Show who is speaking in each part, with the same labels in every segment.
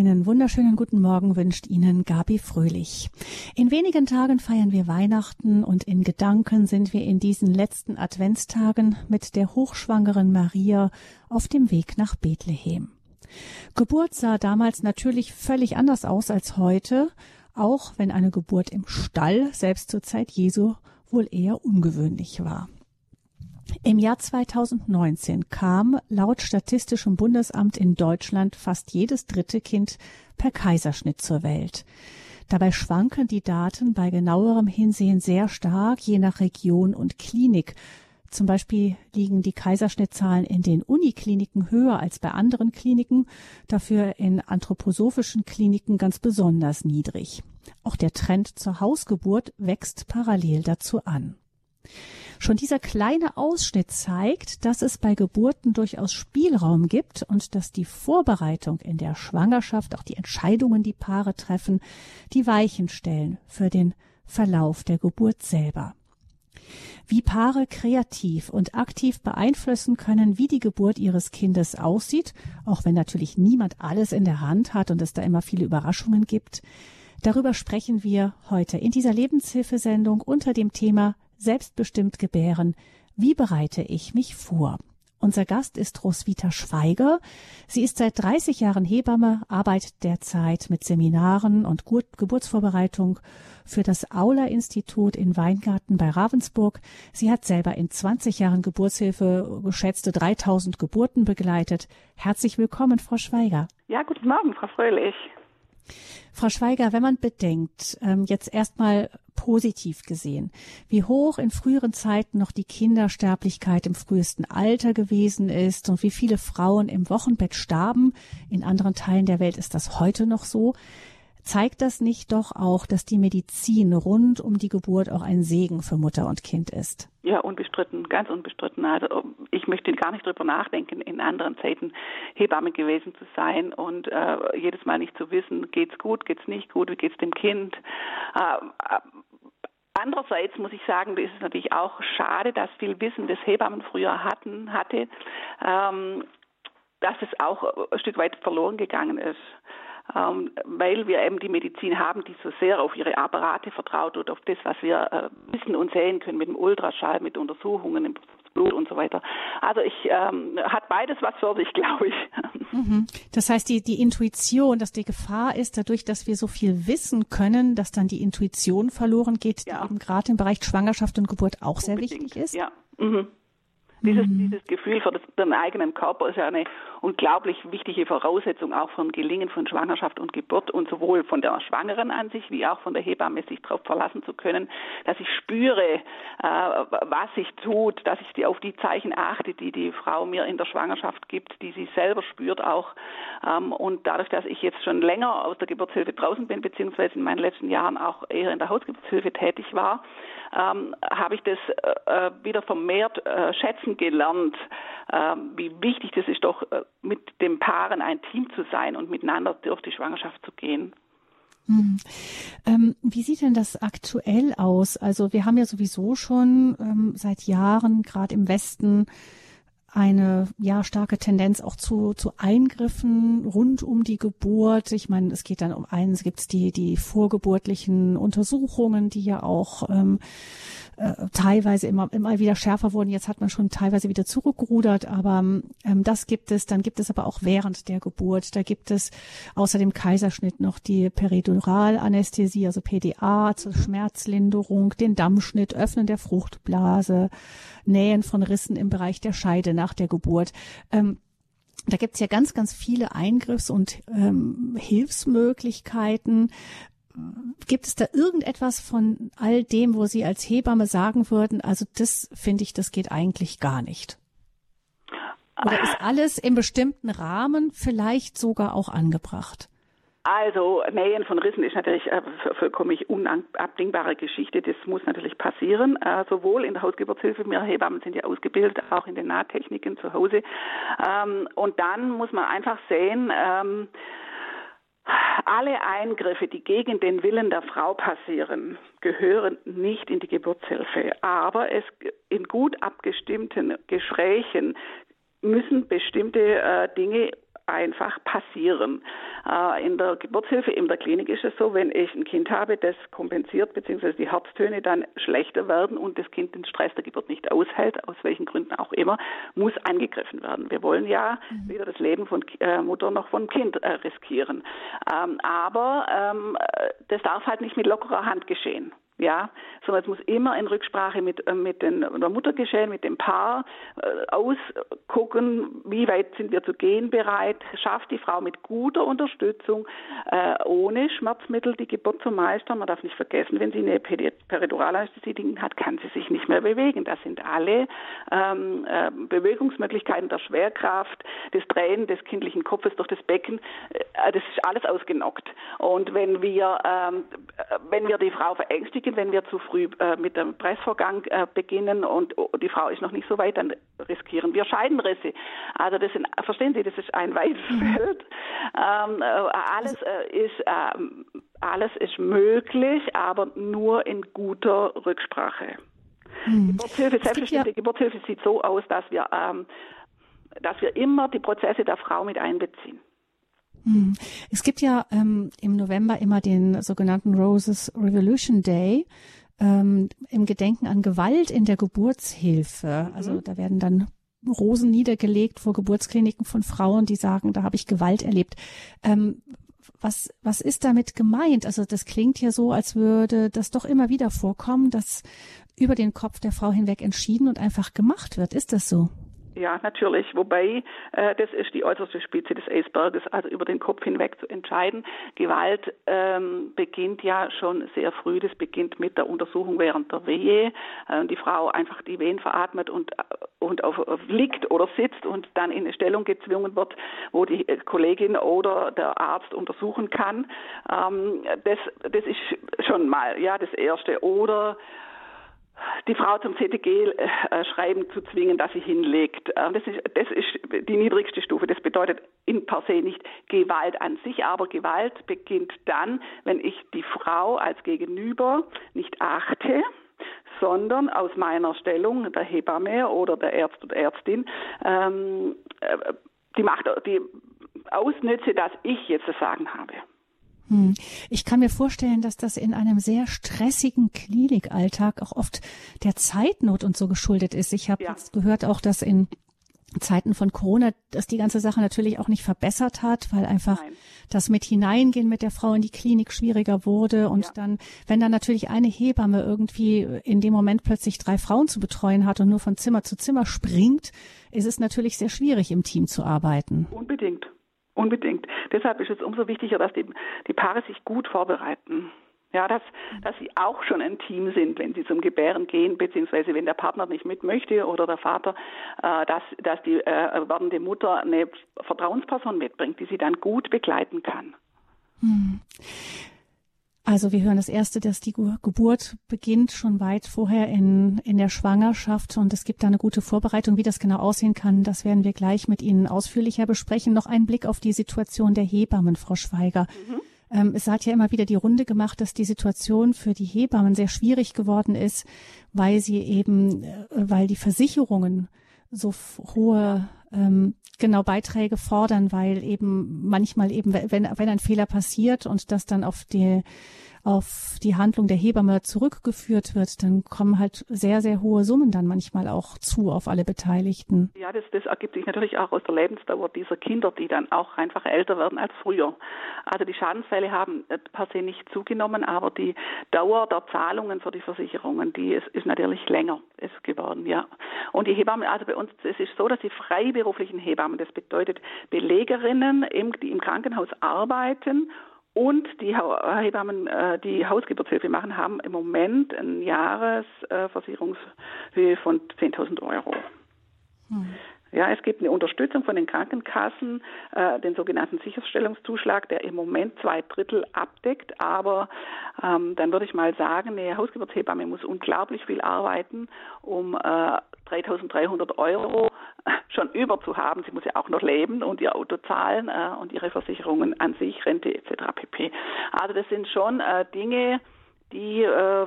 Speaker 1: Einen wunderschönen guten Morgen wünscht Ihnen Gabi Fröhlich. In wenigen Tagen feiern wir Weihnachten und in Gedanken sind wir in diesen letzten Adventstagen mit der hochschwangeren Maria auf dem Weg nach Bethlehem. Geburt sah damals natürlich völlig anders aus als heute, auch wenn eine Geburt im Stall selbst zur Zeit Jesu wohl eher ungewöhnlich war. Im Jahr 2019 kam laut Statistischem Bundesamt in Deutschland fast jedes dritte Kind per Kaiserschnitt zur Welt. Dabei schwanken die Daten bei genauerem Hinsehen sehr stark, je nach Region und Klinik. Zum Beispiel liegen die Kaiserschnittzahlen in den Unikliniken höher als bei anderen Kliniken, dafür in anthroposophischen Kliniken ganz besonders niedrig. Auch der Trend zur Hausgeburt wächst parallel dazu an. Schon dieser kleine Ausschnitt zeigt, dass es bei Geburten durchaus Spielraum gibt und dass die Vorbereitung in der Schwangerschaft, auch die Entscheidungen, die Paare treffen, die Weichen stellen für den Verlauf der Geburt selber. Wie Paare kreativ und aktiv beeinflussen können, wie die Geburt ihres Kindes aussieht, auch wenn natürlich niemand alles in der Hand hat und es da immer viele Überraschungen gibt, Darüber sprechen wir heute in dieser Lebenshilfesendung unter dem Thema Selbstbestimmt gebären. Wie bereite ich mich vor? Unser Gast ist Roswitha Schweiger. Sie ist seit 30 Jahren Hebamme, arbeitet derzeit mit Seminaren und Geburtsvorbereitung für das Aula-Institut in Weingarten bei Ravensburg. Sie hat selber in 20 Jahren Geburtshilfe geschätzte 3000 Geburten begleitet. Herzlich willkommen, Frau Schweiger.
Speaker 2: Ja, guten Morgen, Frau Fröhlich.
Speaker 1: Frau Schweiger, wenn man bedenkt, ähm, jetzt erstmal positiv gesehen, wie hoch in früheren Zeiten noch die Kindersterblichkeit im frühesten Alter gewesen ist und wie viele Frauen im Wochenbett starben, in anderen Teilen der Welt ist das heute noch so, zeigt das nicht doch auch, dass die Medizin rund um die Geburt auch ein Segen für Mutter und Kind ist?
Speaker 2: Ja, unbestritten, ganz unbestritten. Also ich möchte gar nicht drüber nachdenken, in anderen Zeiten Hebamme gewesen zu sein und äh, jedes Mal nicht zu wissen, geht's gut, geht's nicht gut, wie geht's dem Kind. Äh, Andererseits muss ich sagen, ist es natürlich auch schade, dass viel Wissen, das Hebammen früher hatten, hatte, ähm, dass es auch ein Stück weit verloren gegangen ist. Ähm, weil wir eben die Medizin haben, die so sehr auf ihre Apparate vertraut und auf das, was wir äh, wissen und sehen können mit dem Ultraschall, mit Untersuchungen im Blut und so weiter. Also ich ähm, hat beides was für sich, glaube ich.
Speaker 1: Mhm. Das heißt, die, die Intuition, dass die Gefahr ist, dadurch, dass wir so viel wissen können, dass dann die Intuition verloren geht, ja. die eben gerade im Bereich Schwangerschaft und Geburt auch Unbedingt. sehr wichtig ist.
Speaker 2: Ja. Mhm. Dieses, mhm. dieses Gefühl für das, den eigenen Körper ist ja eine unglaublich wichtige Voraussetzung auch ein Gelingen von Schwangerschaft und Geburt und sowohl von der Schwangeren an sich wie auch von der Hebamme sich darauf verlassen zu können, dass ich spüre, äh, was sich tut, dass ich die, auf die Zeichen achte, die die Frau mir in der Schwangerschaft gibt, die sie selber spürt auch. Ähm, und dadurch, dass ich jetzt schon länger aus der Geburtshilfe draußen bin, beziehungsweise in meinen letzten Jahren auch eher in der Hausgeburtshilfe tätig war, ähm, habe ich das äh, äh, wieder vermehrt äh, schätzen gelernt, äh, wie wichtig das ist, doch äh, mit den Paaren ein Team zu sein und miteinander durch die Schwangerschaft zu gehen.
Speaker 1: Hm. Ähm, wie sieht denn das aktuell aus? Also wir haben ja sowieso schon ähm, seit Jahren gerade im Westen eine ja starke Tendenz auch zu, zu Eingriffen rund um die Geburt. Ich meine, es geht dann um eins, gibt es die, die vorgeburtlichen Untersuchungen, die ja auch ähm, äh, teilweise immer, immer wieder schärfer wurden. Jetzt hat man schon teilweise wieder zurückgerudert, aber ähm, das gibt es. Dann gibt es aber auch während der Geburt. Da gibt es außer dem Kaiserschnitt noch die Periduralanästhesie, also PDA zur Schmerzlinderung, den Dammschnitt, Öffnen der Fruchtblase, Nähen von Rissen im Bereich der Scheide nach der Geburt. Ähm, da gibt's ja ganz, ganz viele Eingriffs- und ähm, Hilfsmöglichkeiten. Gibt es da irgendetwas von all dem, wo Sie als Hebamme sagen würden, also das finde ich, das geht eigentlich gar nicht? Oder ist alles im bestimmten Rahmen vielleicht sogar auch angebracht?
Speaker 2: Also Nähen von Rissen ist natürlich eine vollkommen unabdingbare Geschichte. Das muss natürlich passieren. Äh, sowohl in der Hausgeburtshilfe, wir Hebammen sind ja ausgebildet, auch in den Nahtechniken zu Hause. Ähm, und dann muss man einfach sehen, ähm, alle Eingriffe, die gegen den Willen der Frau passieren, gehören nicht in die Geburtshilfe. Aber es in gut abgestimmten Gesprächen müssen bestimmte äh, Dinge einfach passieren. Äh, in der Geburtshilfe, in der Klinik ist es so, wenn ich ein Kind habe, das kompensiert bzw. die Herztöne dann schlechter werden und das Kind den Stress der Geburt nicht aushält, aus welchen Gründen auch immer, muss eingegriffen werden. Wir wollen ja mhm. weder das Leben von äh, Mutter noch von Kind äh, riskieren. Ähm, aber ähm, das darf halt nicht mit lockerer Hand geschehen ja, sondern es muss immer in Rücksprache mit, äh, mit den, der Mutter geschehen, mit dem Paar, äh, ausgucken, wie weit sind wir zu gehen bereit, schafft die Frau mit guter Unterstützung, äh, ohne Schmerzmittel die Geburt zu meistern. Man darf nicht vergessen, wenn sie eine Periduralanästhesie hat, kann sie sich nicht mehr bewegen. Das sind alle ähm, äh, Bewegungsmöglichkeiten der Schwerkraft, des Drehen des kindlichen Kopfes durch das Becken, äh, das ist alles ausgenockt. Und wenn wir, ähm, wenn wir die Frau verängstigen, Risiken, wenn wir zu früh äh, mit dem Pressvorgang äh, beginnen und oh, die Frau ist noch nicht so weit, dann riskieren wir Scheidenrisse. Also das sind, verstehen Sie, das ist ein weites mhm. Feld. Ähm, äh, alles äh, ist ähm, alles ist möglich, aber nur in guter Rücksprache. Mhm. Geburtshilfe, selbstverständliche ja Geburtshilfe sieht so aus, dass wir ähm, dass wir immer die Prozesse der Frau mit einbeziehen.
Speaker 1: Hm. Es gibt ja ähm, im November immer den sogenannten Roses Revolution Day ähm, im Gedenken an Gewalt in der Geburtshilfe. Mhm. Also da werden dann Rosen niedergelegt vor Geburtskliniken von Frauen, die sagen, da habe ich Gewalt erlebt. Ähm, was, was ist damit gemeint? Also das klingt ja so, als würde das doch immer wieder vorkommen, dass über den Kopf der Frau hinweg entschieden und einfach gemacht wird. Ist das so?
Speaker 2: Ja, natürlich. Wobei, äh, das ist die äußerste Spitze des Eisberges, also über den Kopf hinweg zu entscheiden. Gewalt ähm, beginnt ja schon sehr früh. Das beginnt mit der Untersuchung während der Wehe. Äh, die Frau einfach die Wehen veratmet und, äh, und auf, auf liegt oder sitzt und dann in eine Stellung gezwungen wird, wo die Kollegin oder der Arzt untersuchen kann. Ähm, das, das ist schon mal ja das Erste. Oder die Frau zum CTG-Schreiben äh, zu zwingen, dass sie hinlegt. Äh, das ist, das ist die niedrigste Stufe. Das bedeutet in per se nicht Gewalt an sich, aber Gewalt beginnt dann, wenn ich die Frau als Gegenüber nicht achte, sondern aus meiner Stellung der Hebamme oder der Arzt oder Ärztin ähm, äh, die Macht, die ausnütze, dass ich jetzt das Sagen habe.
Speaker 1: Hm. Ich kann mir vorstellen, dass das in einem sehr stressigen Klinikalltag auch oft der Zeitnot und so geschuldet ist. Ich habe ja. jetzt gehört auch, dass in Zeiten von Corona, dass die ganze Sache natürlich auch nicht verbessert hat, weil einfach Nein. das mit hineingehen mit der Frau in die Klinik schwieriger wurde und ja. dann, wenn dann natürlich eine Hebamme irgendwie in dem Moment plötzlich drei Frauen zu betreuen hat und nur von Zimmer zu Zimmer springt, ist es natürlich sehr schwierig im Team zu arbeiten.
Speaker 2: Unbedingt. Unbedingt. Deshalb ist es umso wichtiger, dass die, die Paare sich gut vorbereiten. Ja, dass, dass sie auch schon ein Team sind, wenn sie zum Gebären gehen, beziehungsweise wenn der Partner nicht mit möchte oder der Vater, äh, dass, dass die äh, werdende Mutter eine Vertrauensperson mitbringt, die sie dann gut begleiten kann. Hm.
Speaker 1: Also wir hören das erste, dass die Geburt beginnt schon weit vorher in, in der Schwangerschaft und es gibt da eine gute Vorbereitung. Wie das genau aussehen kann, das werden wir gleich mit Ihnen ausführlicher besprechen. Noch ein Blick auf die Situation der Hebammen, Frau Schweiger. Mhm. Ähm, es hat ja immer wieder die Runde gemacht, dass die Situation für die Hebammen sehr schwierig geworden ist, weil sie eben, äh, weil die Versicherungen so hohe ähm, genau Beiträge fordern, weil eben manchmal eben, wenn, wenn ein Fehler passiert und das dann auf die auf die Handlung der Hebamme zurückgeführt wird, dann kommen halt sehr, sehr hohe Summen dann manchmal auch zu auf alle Beteiligten.
Speaker 2: Ja, das, das ergibt sich natürlich auch aus der Lebensdauer dieser Kinder, die dann auch einfach älter werden als früher. Also die Schadensfälle haben äh, per se nicht zugenommen, aber die Dauer der Zahlungen für die Versicherungen, die ist, ist natürlich länger ist geworden, ja. Und die Hebammen, also bei uns, es ist so, dass die freiberuflichen Hebammen, das bedeutet Belegerinnen, die im Krankenhaus arbeiten und die Hebammen, äh, die Hausgeburtshilfe machen, haben im Moment eine Jahresversicherungshöhe von 10.000 Euro. Hm. Ja, es gibt eine Unterstützung von den Krankenkassen, äh, den sogenannten Sicherstellungszuschlag, der im Moment zwei Drittel abdeckt. Aber ähm, dann würde ich mal sagen, eine Hausgeburtshebamme muss unglaublich viel arbeiten, um äh, 3.300 Euro schon über zu haben. Sie muss ja auch noch leben und ihr Auto zahlen äh, und ihre Versicherungen an sich, Rente etc. pp. Also das sind schon äh, Dinge, die äh,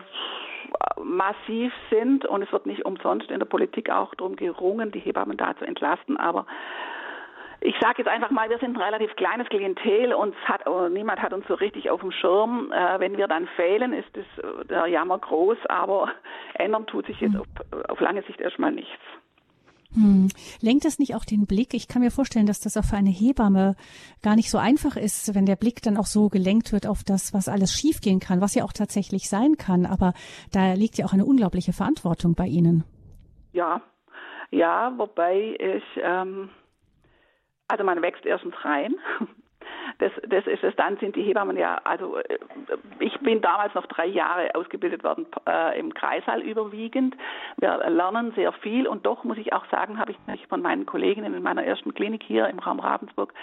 Speaker 2: massiv sind und es wird nicht umsonst in der Politik auch darum gerungen, die Hebammen da zu entlasten. Aber ich sage jetzt einfach mal, wir sind ein relativ kleines Klientel und hat, oh, niemand hat uns so richtig auf dem Schirm. Äh, wenn wir dann fehlen, ist das, äh, der Jammer groß, aber ändern tut sich jetzt hm. auf, auf lange Sicht erstmal nichts.
Speaker 1: Hm. Lenkt das nicht auch den Blick? Ich kann mir vorstellen, dass das auch für eine Hebamme gar nicht so einfach ist, wenn der Blick dann auch so gelenkt wird auf das, was alles schiefgehen kann, was ja auch tatsächlich sein kann. Aber da liegt ja auch eine unglaubliche Verantwortung bei Ihnen.
Speaker 2: Ja, ja, wobei ich, ähm, also man wächst erstens rein das, das ist es. Dann sind die Hebammen ja, also äh, ich bin damals noch drei Jahre ausgebildet worden äh, im Kreissaal überwiegend. Wir lernen sehr viel und doch muss ich auch sagen, habe ich von meinen Kolleginnen in meiner ersten Klinik hier im Raum Ravensburg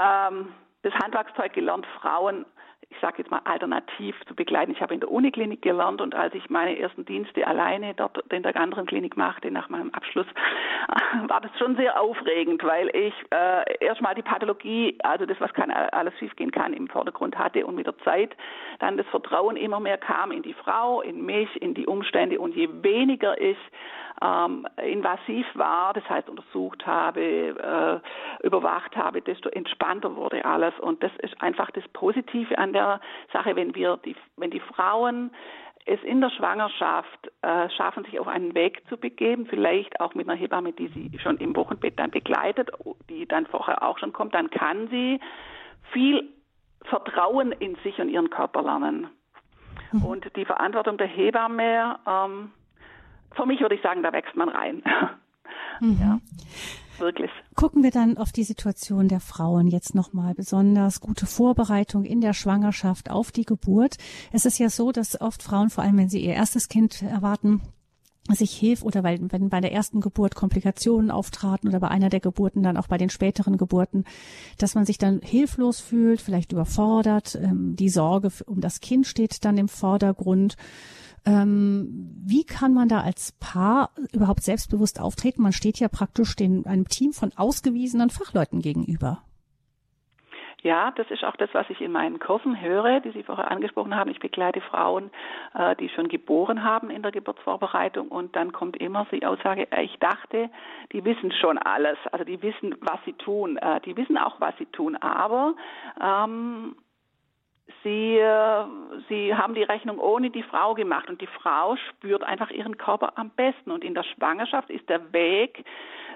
Speaker 2: ähm, das Handwerkszeug gelernt, Frauen ich sage jetzt mal, alternativ zu begleiten. Ich habe in der Uniklinik gelernt und als ich meine ersten Dienste alleine dort in der anderen Klinik machte, nach meinem Abschluss, war das schon sehr aufregend, weil ich äh, erstmal die Pathologie, also das, was kann, alles schiefgehen kann, im Vordergrund hatte und mit der Zeit dann das Vertrauen immer mehr kam in die Frau, in mich, in die Umstände und je weniger ich ähm, invasiv war, das heißt untersucht habe, äh, überwacht habe, desto entspannter wurde alles. Und das ist einfach das Positive an der Sache, wenn wir die, wenn die Frauen es in der Schwangerschaft äh, schaffen, sich auf einen Weg zu begeben, vielleicht auch mit einer Hebamme, die sie schon im Wochenbett dann begleitet, die dann vorher auch schon kommt, dann kann sie viel Vertrauen in sich und ihren Körper lernen. Mhm. Und die Verantwortung der Hebamme ähm, für mich würde ich sagen, da wächst man rein. Mhm. Ja, wirklich.
Speaker 1: Gucken wir dann auf die Situation der Frauen jetzt nochmal, besonders gute Vorbereitung in der Schwangerschaft auf die Geburt. Es ist ja so, dass oft Frauen, vor allem wenn sie ihr erstes Kind erwarten, sich hilft oder weil, wenn bei der ersten Geburt Komplikationen auftraten oder bei einer der Geburten dann auch bei den späteren Geburten, dass man sich dann hilflos fühlt, vielleicht überfordert. Ähm, die Sorge um das Kind steht dann im Vordergrund. Ähm, wie kann man da als Paar überhaupt selbstbewusst auftreten? Man steht ja praktisch den, einem Team von ausgewiesenen Fachleuten gegenüber.
Speaker 2: Ja, das ist auch das, was ich in meinen Kursen höre, die Sie vorher angesprochen haben. Ich begleite Frauen, äh, die schon geboren haben in der Geburtsvorbereitung und dann kommt immer die Aussage, äh, ich dachte, die wissen schon alles, also die wissen, was sie tun, äh, die wissen auch, was sie tun, aber ähm, Sie, äh, sie haben die Rechnung ohne die Frau gemacht und die Frau spürt einfach ihren Körper am besten. Und in der Schwangerschaft ist der Weg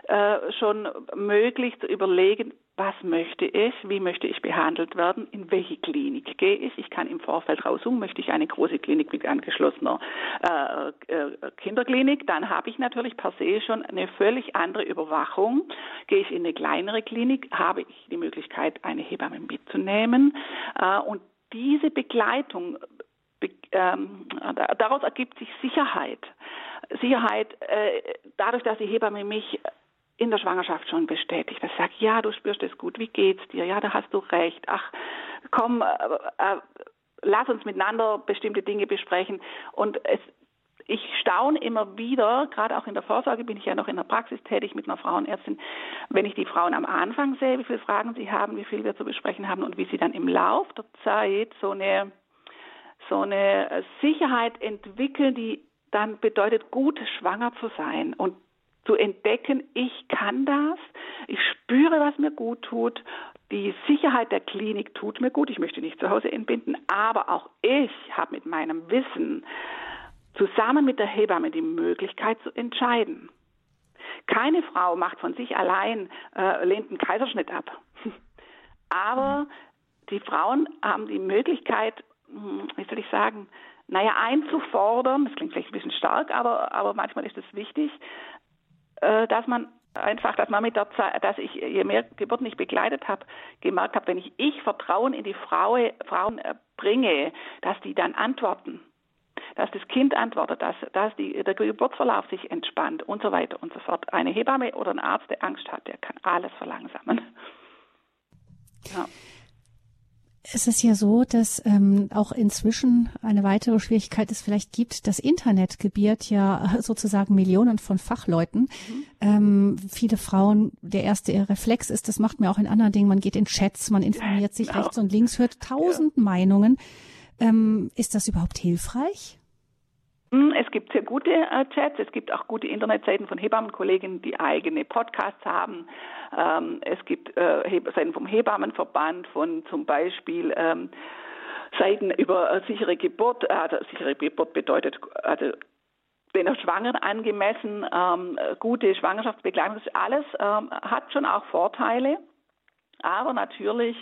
Speaker 2: äh, schon möglich zu überlegen, was möchte ich, wie möchte ich behandelt werden, in welche Klinik gehe ich. Ich kann im Vorfeld raussuchen, möchte ich eine große Klinik mit angeschlossener äh, äh, Kinderklinik, dann habe ich natürlich per se schon eine völlig andere Überwachung. Gehe ich in eine kleinere Klinik, habe ich die Möglichkeit, eine Hebamme mitzunehmen äh, und diese Begleitung, ähm, daraus ergibt sich Sicherheit. Sicherheit äh, dadurch, dass die Hebamme mich in der Schwangerschaft schon bestätigt. Das sagt, ja, du spürst es gut, wie geht's dir? Ja, da hast du recht. Ach, komm, äh, äh, lass uns miteinander bestimmte Dinge besprechen. Und es ich staune immer wieder, gerade auch in der Vorsorge bin ich ja noch in der Praxis tätig mit einer Frauenärztin, wenn ich die Frauen am Anfang sehe, wie viele Fragen sie haben, wie viel wir zu besprechen haben und wie sie dann im Lauf der Zeit so eine, so eine Sicherheit entwickeln, die dann bedeutet, gut schwanger zu sein und zu entdecken, ich kann das, ich spüre, was mir gut tut, die Sicherheit der Klinik tut mir gut, ich möchte nicht zu Hause entbinden, aber auch ich habe mit meinem Wissen zusammen mit der Hebamme die Möglichkeit zu entscheiden. Keine Frau macht von sich allein, äh, lehnt einen Kaiserschnitt ab. Aber die Frauen haben die Möglichkeit, hm, wie soll ich sagen, naja, einzufordern, das klingt vielleicht ein bisschen stark, aber, aber manchmal ist es wichtig, äh, dass man einfach, dass man mit der Zeit, dass ich, je mehr Geburten ich begleitet habe, gemerkt habe, wenn ich, ich Vertrauen in die Frau, Frauen äh, bringe, dass die dann antworten dass das Kind antwortet, dass, dass die, der Geburtsverlauf sich entspannt und so weiter und so fort. Eine Hebamme oder ein Arzt, der Angst hat, der kann alles verlangsamen.
Speaker 1: Ja. Es ist ja so, dass ähm, auch inzwischen eine weitere Schwierigkeit es vielleicht gibt. Das Internet gebiert ja sozusagen Millionen von Fachleuten. Mhm. Ähm, viele Frauen, der erste Reflex ist, das macht mir auch in anderen Dingen, man geht in Chats, man informiert sich genau. rechts und links, hört tausend ja. Meinungen. Ähm, ist das überhaupt hilfreich?
Speaker 2: Hm, es gibt sehr gute äh, Chats, es gibt auch gute Internetseiten von Hebammenkolleginnen, die eigene Podcasts haben. Ähm, es gibt äh, Seiten vom Hebammenverband, von zum Beispiel ähm, Seiten über äh, sichere Geburt. Also sichere Geburt bedeutet also den Schwangeren angemessen, ähm, gute Schwangerschaftsbegleitung. Das alles hat schon auch Vorteile, aber natürlich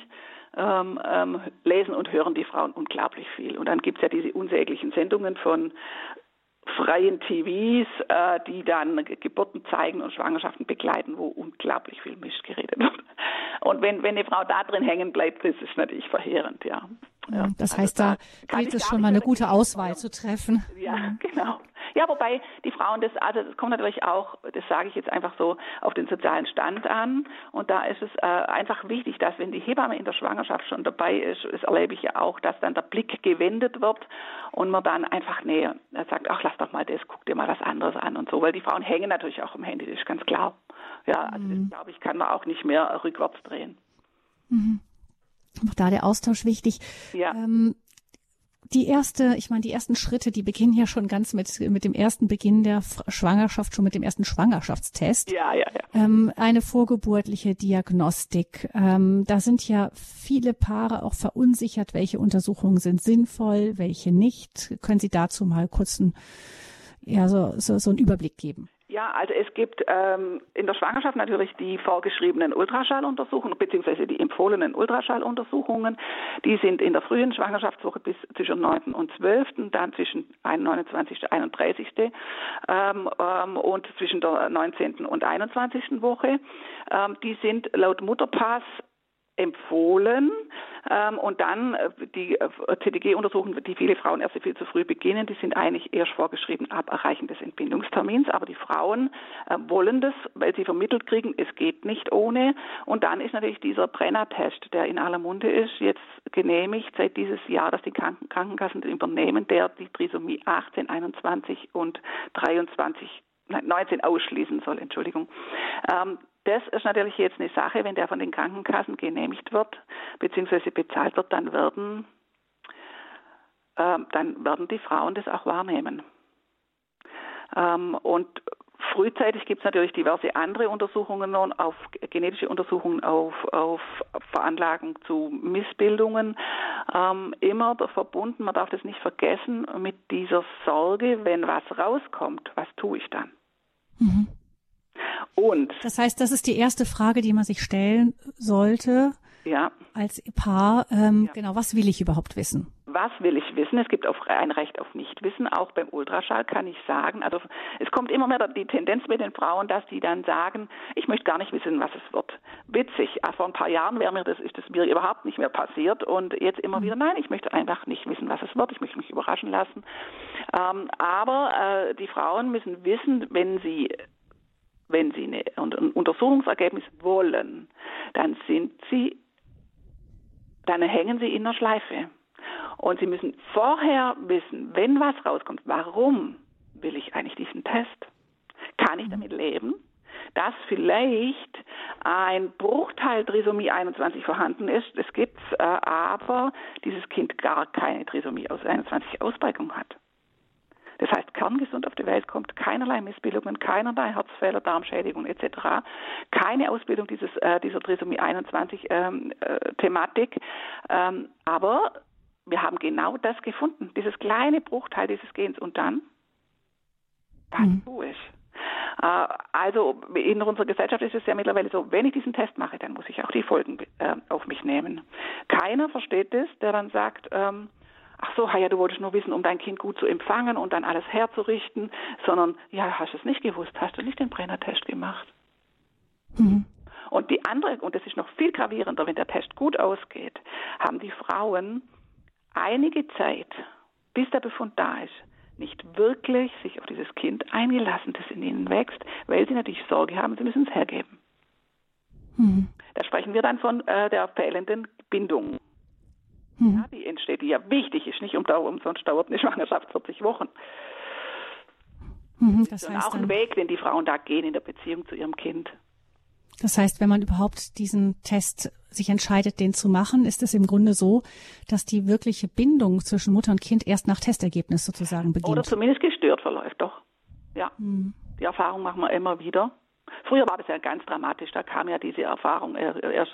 Speaker 2: ähm, ähm, lesen und hören die Frauen unglaublich viel. Und dann gibt es ja diese unsäglichen Sendungen von freien TVs, äh, die dann Geburten zeigen und Schwangerschaften begleiten, wo unglaublich viel Mist geredet wird. Und wenn, wenn eine Frau da drin hängen bleibt, das ist natürlich verheerend, ja.
Speaker 1: ja das also heißt, da, da gilt es schon mal eine gute Auswahl zu treffen.
Speaker 2: Ja, genau. Ja, wobei die Frauen das, also das kommt natürlich auch, das sage ich jetzt einfach so, auf den sozialen Stand an. Und da ist es äh, einfach wichtig, dass wenn die Hebamme in der Schwangerschaft schon dabei ist, das erlebe ich ja auch, dass dann der Blick gewendet wird und man dann einfach näher sagt, ach lass doch mal das, guck dir mal was anderes an und so, weil die Frauen hängen natürlich auch am Handy, das ist ganz klar. Ja, also mhm. das glaube ich, kann man auch nicht mehr rückwärts drehen.
Speaker 1: Mhm. Auch da der Austausch wichtig.
Speaker 2: Ja. Ähm,
Speaker 1: die erste, ich meine, die ersten Schritte, die beginnen ja schon ganz mit, mit dem ersten Beginn der Schwangerschaft, schon mit dem ersten Schwangerschaftstest.
Speaker 2: Ja, ja, ja.
Speaker 1: Ähm, eine vorgeburtliche Diagnostik. Ähm, da sind ja viele Paare auch verunsichert, welche Untersuchungen sind sinnvoll, welche nicht. Können Sie dazu mal kurz ein, ja, so, so, so einen Überblick geben?
Speaker 2: Ja, also es gibt ähm, in der Schwangerschaft natürlich die vorgeschriebenen Ultraschalluntersuchungen beziehungsweise die empfohlenen Ultraschalluntersuchungen. Die sind in der frühen Schwangerschaftswoche bis zwischen 9. und 12., dann zwischen 29. und 31. Ähm, ähm, und zwischen der 19. und 21. Woche. Ähm, die sind laut Mutterpass empfohlen. Ähm, und dann äh, die äh, CTG-Untersuchungen, die viele Frauen erst viel zu früh beginnen, die sind eigentlich erst vorgeschrieben ab Erreichen des Entbindungstermins. Aber die Frauen äh, wollen das, weil sie vermittelt kriegen, es geht nicht ohne. Und dann ist natürlich dieser Brenner-Test, der in aller Munde ist, jetzt genehmigt seit dieses Jahr, dass die Kranken Krankenkassen übernehmen, der die Trisomie 18, 21 und 23 19 ausschließen soll, Entschuldigung. Ähm, das ist natürlich jetzt eine Sache, wenn der von den Krankenkassen genehmigt wird bzw. bezahlt wird, dann werden, äh, dann werden die Frauen das auch wahrnehmen. Ähm, und frühzeitig gibt es natürlich diverse andere Untersuchungen auf genetische Untersuchungen auf, auf Veranlagung zu Missbildungen. Ähm, immer verbunden, man darf das nicht vergessen, mit dieser Sorge, wenn was rauskommt, was tue ich dann? Mhm.
Speaker 1: Und das heißt, das ist die erste Frage, die man sich stellen sollte.
Speaker 2: Ja.
Speaker 1: Als Paar, ähm, ja. genau, was will ich überhaupt wissen?
Speaker 2: Was will ich wissen? Es gibt auch ein Recht auf Nichtwissen. Auch beim Ultraschall kann ich sagen, also es kommt immer mehr die Tendenz mit den Frauen, dass die dann sagen, ich möchte gar nicht wissen, was es wird. Witzig. Vor ein paar Jahren wäre mir das, ist das mir überhaupt nicht mehr passiert und jetzt immer mhm. wieder, nein, ich möchte einfach nicht wissen, was es wird. Ich möchte mich überraschen lassen. Ähm, aber äh, die Frauen müssen wissen, wenn sie wenn Sie ein Untersuchungsergebnis wollen, dann sind Sie, dann hängen Sie in der Schleife. Und Sie müssen vorher wissen, wenn was rauskommt, warum will ich eigentlich diesen Test? Kann ich damit leben? dass vielleicht ein Bruchteil Trisomie 21 vorhanden ist. Es gibt äh, aber dieses Kind gar keine Trisomie aus 21 Ausprägung hat. Das heißt, kerngesund auf die Welt kommt, keinerlei Missbildungen, keinerlei Herzfehler, Darmschädigung etc., keine Ausbildung dieses, äh, dieser Trisomie 21 ähm, äh, Thematik, ähm, aber wir haben genau das gefunden, dieses kleine Bruchteil dieses Gens und dann, was mhm. tue ich? Äh, also in unserer Gesellschaft ist es ja mittlerweile so, wenn ich diesen Test mache, dann muss ich auch die Folgen äh, auf mich nehmen. Keiner versteht das, der dann sagt, ähm, ach so, ja, du wolltest nur wissen, um dein Kind gut zu empfangen und dann alles herzurichten, sondern, ja, hast du es nicht gewusst, hast du nicht den Brenner-Test gemacht. Mhm. Und die andere, und das ist noch viel gravierender, wenn der Test gut ausgeht, haben die Frauen einige Zeit, bis der Befund da ist, nicht wirklich sich auf dieses Kind eingelassen, das in ihnen wächst, weil sie natürlich Sorge haben, sie müssen es hergeben. Mhm. Da sprechen wir dann von äh, der fehlenden Bindung. Mhm. Ja, die entsteht, die ja wichtig ist, nicht um umsonst dauert eine Schwangerschaft 40 Wochen.
Speaker 1: Mhm, das
Speaker 2: ist auch ein Weg, den die Frauen da gehen in der Beziehung zu ihrem Kind.
Speaker 1: Das heißt, wenn man überhaupt diesen Test sich entscheidet, den zu machen, ist es im Grunde so, dass die wirkliche Bindung zwischen Mutter und Kind erst nach Testergebnis sozusagen beginnt.
Speaker 2: Oder zumindest gestört verläuft, doch. Ja. Hm. Die Erfahrung machen wir immer wieder. Früher war das ja ganz dramatisch. Da kam ja diese Erfahrung erst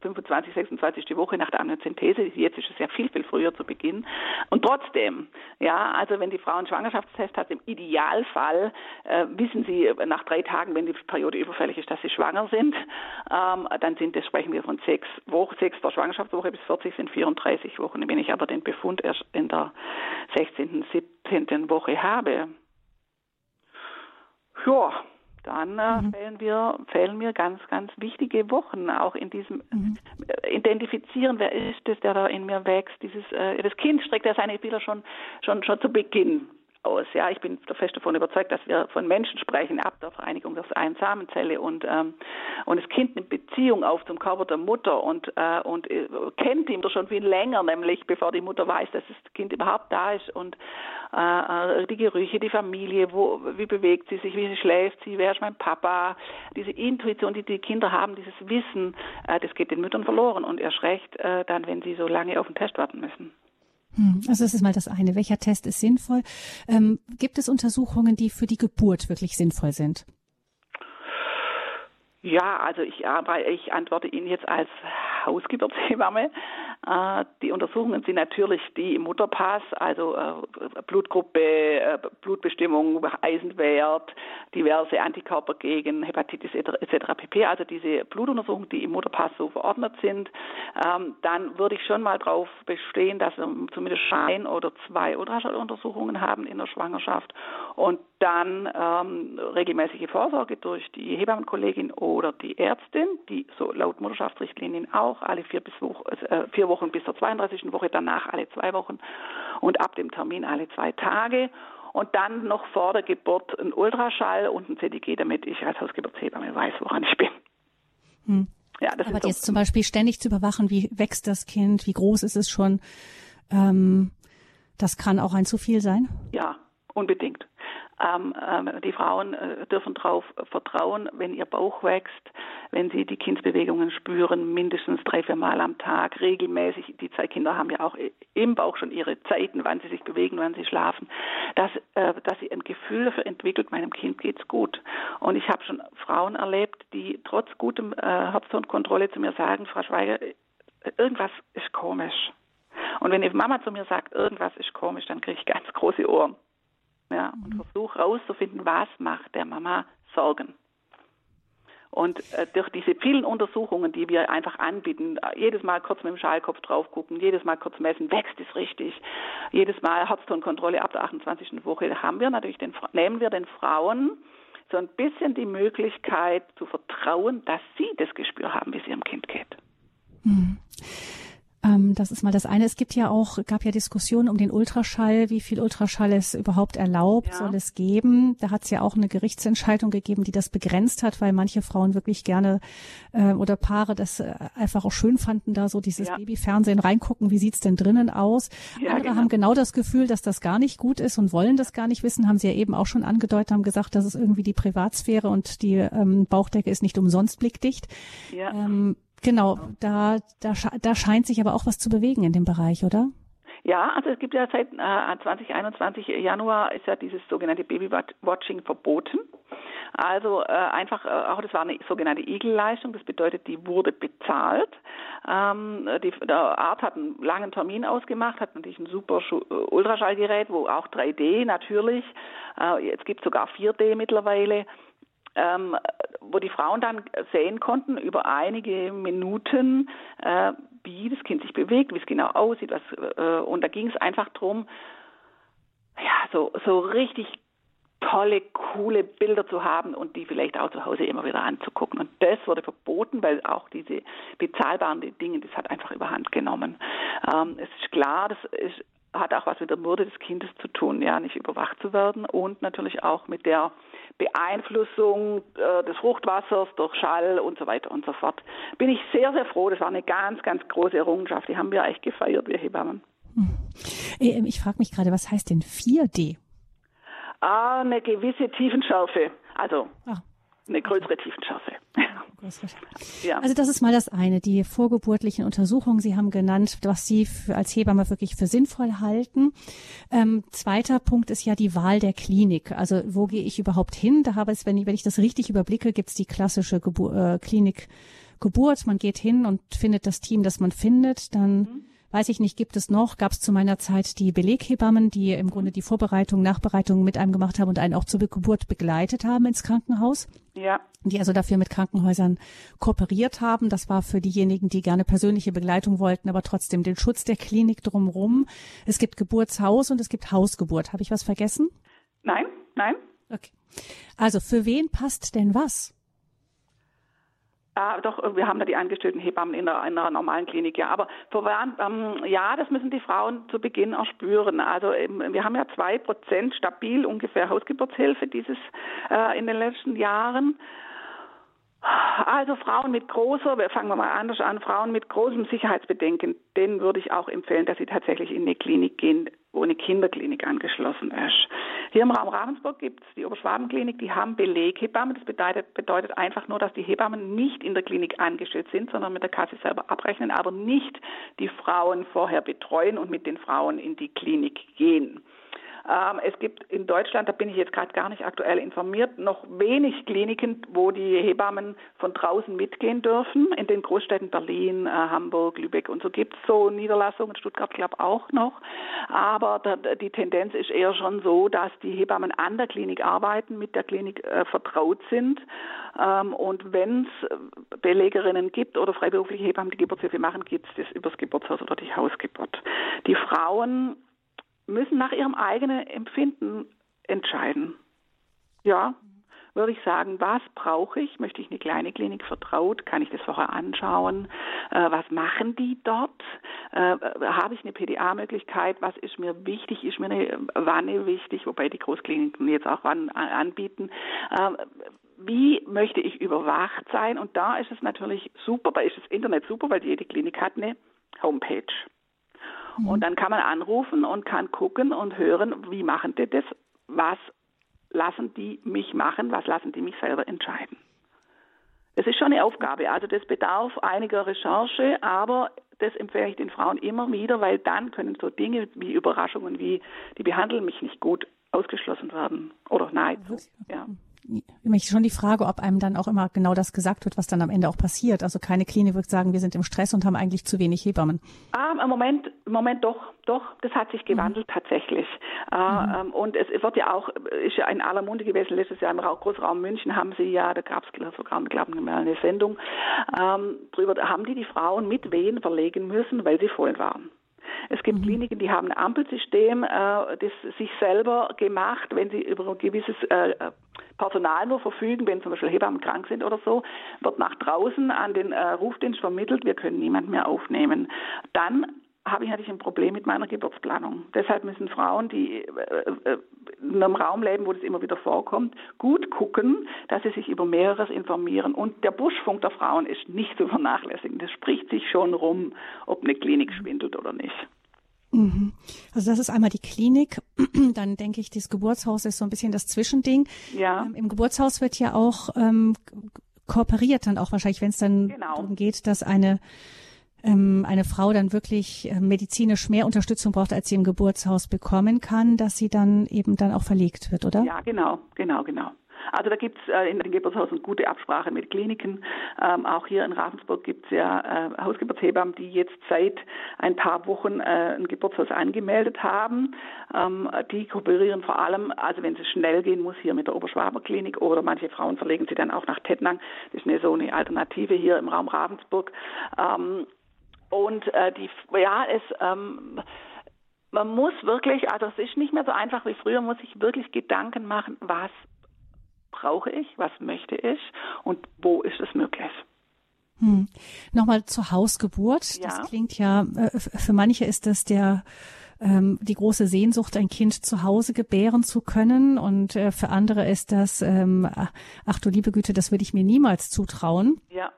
Speaker 2: 25, 26. Woche nach der Amniozentese. Jetzt ist es ja viel, viel früher zu Beginn. Und trotzdem, ja, also wenn die Frau einen Schwangerschaftstest hat, im Idealfall äh, wissen sie nach drei Tagen, wenn die Periode überfällig ist, dass sie schwanger sind. Ähm, dann sind das, sprechen wir von sechs Wochen, sechster Schwangerschaftswoche bis 40 sind 34 Wochen. Wenn ich aber den Befund erst in der 16., 17. Woche habe, ja, dann äh, mhm. fehlen wir fehlen mir ganz ganz wichtige Wochen auch in diesem mhm. Äh, identifizieren wer ist es der da in mir wächst dieses äh, das Kind streckt ja seine Bilder schon schon schon zu Beginn aus. Ja, ich bin fest davon überzeugt, dass wir von Menschen sprechen, ab der Vereinigung der Einsamenzelle und ähm, und das Kind eine Beziehung auf zum Körper der Mutter und äh, und äh, kennt ihn schon viel länger, nämlich bevor die Mutter weiß, dass das Kind überhaupt da ist und äh, die Gerüche, die Familie, wo wie bewegt sie sich, wie sie schläft sie, wer ist mein Papa, diese Intuition, die die Kinder haben, dieses Wissen, äh, das geht den Müttern verloren und erst recht äh, dann, wenn sie so lange auf den Test warten müssen.
Speaker 1: Hm, also das ist mal das eine. Welcher Test ist sinnvoll? Ähm, gibt es Untersuchungen, die für die Geburt wirklich sinnvoll sind?
Speaker 2: Ja, also ich, ich antworte Ihnen jetzt als Hausgeburtshebamme. Äh, die Untersuchungen sind natürlich die im Mutterpass, also äh, Blutgruppe, äh, Blutbestimmung, Eisenwert, diverse Antikörper gegen Hepatitis etc. pp. Also diese Blutuntersuchungen, die im Mutterpass so verordnet sind. Ähm, dann würde ich schon mal darauf bestehen, dass wir zumindest ein oder zwei Ultraschalluntersuchungen haben in der Schwangerschaft und dann ähm, regelmäßige Vorsorge durch die Hebammenkollegin oder die Ärztin, die so laut Mutterschaftsrichtlinien auch alle vier bis Woche, äh, vier Wochen bis zur 32. Woche, danach alle zwei Wochen und ab dem Termin alle zwei Tage. Und dann noch vor der Geburt ein Ultraschall und ein CDG, damit ich als Hausgeburtshebamme weiß, woran ich bin.
Speaker 1: Hm. Ja, Aber jetzt zum Beispiel ständig zu überwachen, wie wächst das Kind, wie groß ist es schon, ähm, das kann auch ein zu viel sein?
Speaker 2: Ja, unbedingt. Ähm, ähm, die Frauen äh, dürfen darauf vertrauen, wenn ihr Bauch wächst, wenn sie die Kindsbewegungen spüren, mindestens drei, vier Mal am Tag, regelmäßig. Die zwei Kinder haben ja auch im Bauch schon ihre Zeiten, wann sie sich bewegen, wann sie schlafen, dass, äh, dass sie ein Gefühl dafür entwickelt, meinem Kind geht's gut. Und ich habe schon Frauen erlebt, die trotz gutem äh, Herztonkontrolle zu mir sagen, Frau Schweiger, irgendwas ist komisch. Und wenn die Mama zu mir sagt, irgendwas ist komisch, dann kriege ich ganz große Ohren ja, und versuche herauszufinden, was macht der Mama Sorgen. Und äh, durch diese vielen Untersuchungen, die wir einfach anbieten, jedes Mal kurz mit dem Schallkopf drauf gucken, jedes Mal kurz messen, wächst es richtig, jedes Mal Herztonkontrolle ab der 28. Woche, haben wir natürlich den, nehmen wir den Frauen so ein bisschen die Möglichkeit zu vertrauen, dass sie das Gespür haben, wie es ihrem Kind geht.
Speaker 1: Mhm. Ähm, das ist mal das eine. Es gibt ja auch, gab ja Diskussionen um den Ultraschall, wie viel Ultraschall es überhaupt erlaubt, ja. soll es geben. Da hat es ja auch eine Gerichtsentscheidung gegeben, die das begrenzt hat, weil manche Frauen wirklich gerne äh, oder Paare das äh, einfach auch schön fanden, da so dieses ja. Babyfernsehen reingucken, wie sieht's denn drinnen aus. Ja, Andere genau. haben genau das Gefühl, dass das gar nicht gut ist und wollen das gar nicht wissen, haben sie ja eben auch schon angedeutet, haben gesagt, das ist irgendwie die Privatsphäre und die ähm, Bauchdecke ist nicht umsonst blickdicht. Ja. Ähm, Genau, da, da, da scheint sich aber auch was zu bewegen in dem Bereich, oder?
Speaker 2: Ja, also es gibt ja seit äh, 2021 Januar ist ja dieses sogenannte Babywatching verboten. Also äh, einfach, äh, auch das war eine sogenannte Igelleistung, das bedeutet, die wurde bezahlt. Ähm, die, der Arzt hat einen langen Termin ausgemacht, hat natürlich ein super äh, Ultraschallgerät, wo auch 3D natürlich, äh, jetzt gibt sogar 4D mittlerweile ähm, wo die Frauen dann sehen konnten über einige Minuten, äh, wie das Kind sich bewegt, wie es genau aussieht. Was, äh, und da ging es einfach darum, ja, so, so richtig tolle, coole Bilder zu haben und die vielleicht auch zu Hause immer wieder anzugucken. Und das wurde verboten, weil auch diese bezahlbaren Dinge, das hat einfach überhand genommen. Ähm, es ist klar, das ist, hat auch was mit der Würde des Kindes zu tun, ja, nicht überwacht zu werden und natürlich auch mit der Beeinflussung äh, des Fruchtwassers durch Schall und so weiter und so fort. Bin ich sehr, sehr froh. Das war eine ganz, ganz große Errungenschaft. Die haben wir echt gefeiert, wir Hebammen. Hm.
Speaker 1: Äh, ich frage mich gerade, was heißt denn 4D?
Speaker 2: Ah, eine gewisse Tiefenschärfe. Also, ah. Eine größere Tiefenschärfe.
Speaker 1: Ja. Also das ist mal das eine, die vorgeburtlichen Untersuchungen. Sie haben genannt, was Sie für, als Hebamme wirklich für sinnvoll halten. Ähm, zweiter Punkt ist ja die Wahl der Klinik. Also wo gehe ich überhaupt hin? Da habe ich, wenn ich, wenn ich das richtig überblicke, gibt es die klassische Gebur äh, Klinik Geburt. Man geht hin und findet das Team, das man findet. Dann mhm weiß ich nicht, gibt es noch, gab es zu meiner Zeit die Beleghebammen, die im Grunde die Vorbereitung, Nachbereitung mit einem gemacht haben und einen auch zur Geburt begleitet haben ins Krankenhaus.
Speaker 2: Ja.
Speaker 1: Die also dafür mit Krankenhäusern kooperiert haben. Das war für diejenigen, die gerne persönliche Begleitung wollten, aber trotzdem den Schutz der Klinik drumherum. Es gibt Geburtshaus und es gibt Hausgeburt. Habe ich was vergessen?
Speaker 2: Nein, nein.
Speaker 1: Okay. Also für wen passt denn was?
Speaker 2: Ah, doch, wir haben da die angestellten Hebammen in einer, in einer normalen Klinik, ja. Aber ähm, ja, das müssen die Frauen zu Beginn erspüren. Also ähm, wir haben ja zwei Prozent stabil ungefähr Hausgeburtshilfe dieses äh, in den letzten Jahren. Also Frauen mit großer, fangen wir mal anders an, Frauen mit großem Sicherheitsbedenken, denen würde ich auch empfehlen, dass sie tatsächlich in eine Klinik gehen, wo eine Kinderklinik angeschlossen ist. Hier im Raum Ravensburg gibt es die Oberschwabenklinik, die haben Beleghebammen. Das bedeutet, bedeutet einfach nur, dass die Hebammen nicht in der Klinik angestellt sind, sondern mit der Kasse selber abrechnen, aber nicht die Frauen vorher betreuen und mit den Frauen in die Klinik gehen. Ähm, es gibt in Deutschland, da bin ich jetzt gerade gar nicht aktuell informiert, noch wenig Kliniken, wo die Hebammen von draußen mitgehen dürfen. In den Großstädten Berlin, äh, Hamburg, Lübeck und so gibt es so Niederlassungen, Stuttgart glaube auch noch. Aber da, die Tendenz ist eher schon so, dass die Hebammen an der Klinik arbeiten, mit der Klinik äh, vertraut sind. Ähm, und wenn es Belegerinnen gibt oder freiberufliche Hebammen, die Geburtshilfe machen, gibt es das übers Geburtshaus oder die Hausgeburt. Die Frauen müssen nach ihrem eigenen Empfinden entscheiden. Ja, würde ich sagen, was brauche ich? Möchte ich eine kleine Klinik vertraut? Kann ich das vorher anschauen? Äh, was machen die dort? Äh, habe ich eine PDA-Möglichkeit? Was ist mir wichtig? Ist mir eine Wanne wichtig? Wobei die Großkliniken jetzt auch Wannen anbieten. Äh, wie möchte ich überwacht sein? Und da ist es natürlich super, da ist das Internet super, weil jede Klinik hat eine Homepage. Mhm. Und dann kann man anrufen und kann gucken und hören, wie machen die das, was lassen die mich machen, was lassen die mich selber entscheiden. Das ist schon eine Aufgabe, also das bedarf einiger Recherche, aber das empfehle ich den Frauen immer wieder, weil dann können so Dinge wie Überraschungen wie die behandeln mich nicht gut ausgeschlossen werden. Oder nahezu. Ja
Speaker 1: mich schon die Frage, ob einem dann auch immer genau das gesagt wird, was dann am Ende auch passiert. Also keine Klinik wird sagen, wir sind im Stress und haben eigentlich zu wenig Hebammen.
Speaker 2: Ah, im Moment, im Moment doch, doch, das hat sich gewandelt mhm. tatsächlich. Äh, mhm. Ähm, und es wird ja auch, ist ja in aller Munde gewesen, letztes Jahr im Großraum München haben sie ja, da gab es sogar, glaube ich, mal eine Sendung, ähm, drüber, haben die die Frauen mit Wehen verlegen müssen, weil sie voll waren. Es gibt mhm. Kliniken, die haben ein Ampelsystem, äh, das sich selber gemacht, wenn sie über ein gewisses äh, Personal nur verfügen, wenn zum Beispiel Hebammen krank sind oder so, wird nach draußen an den äh, Rufdienst vermittelt, wir können niemand mehr aufnehmen. Dann habe ich natürlich ein Problem mit meiner Geburtsplanung. Deshalb müssen Frauen, die äh, äh, in einem Raum leben, wo das immer wieder vorkommt, gut gucken, dass sie sich über mehreres informieren. Und der Buschfunk der Frauen ist nicht zu vernachlässigen. Das spricht sich schon rum, ob eine Klinik schwindelt oder nicht.
Speaker 1: Mhm. Also das ist einmal die Klinik. Dann denke ich, das Geburtshaus ist so ein bisschen das Zwischending.
Speaker 2: Ja.
Speaker 1: Ähm, Im Geburtshaus wird ja auch ähm, kooperiert dann auch wahrscheinlich, wenn es dann genau. darum geht, dass eine ähm, eine Frau dann wirklich äh, medizinisch mehr Unterstützung braucht, als sie im Geburtshaus bekommen kann, dass sie dann eben dann auch verlegt wird, oder?
Speaker 2: Ja, genau, genau, genau. Also da gibt es äh, in den Geburtshausen gute Absprache mit Kliniken. Ähm, auch hier in Ravensburg gibt es ja äh, Hausgeburtshebammen, die jetzt seit ein paar Wochen äh, ein Geburtshaus angemeldet haben. Ähm, die kooperieren vor allem, also wenn es schnell gehen muss, hier mit der Oberschwaber Klinik oder manche Frauen verlegen sie dann auch nach Tettnang. Das ist eine, so eine Alternative hier im Raum Ravensburg. Ähm, und die, ja, es, man muss wirklich, also es ist nicht mehr so einfach wie früher, muss sich wirklich Gedanken machen, was brauche ich, was möchte ich und wo ist es möglich.
Speaker 1: Hm. Nochmal zur Hausgeburt. Ja. Das klingt ja, äh, für manche ist das der ähm, die große Sehnsucht, ein Kind zu Hause gebären zu können. Und äh, für andere ist das, ähm, ach du liebe Güte, das würde ich mir niemals zutrauen.
Speaker 2: Ja.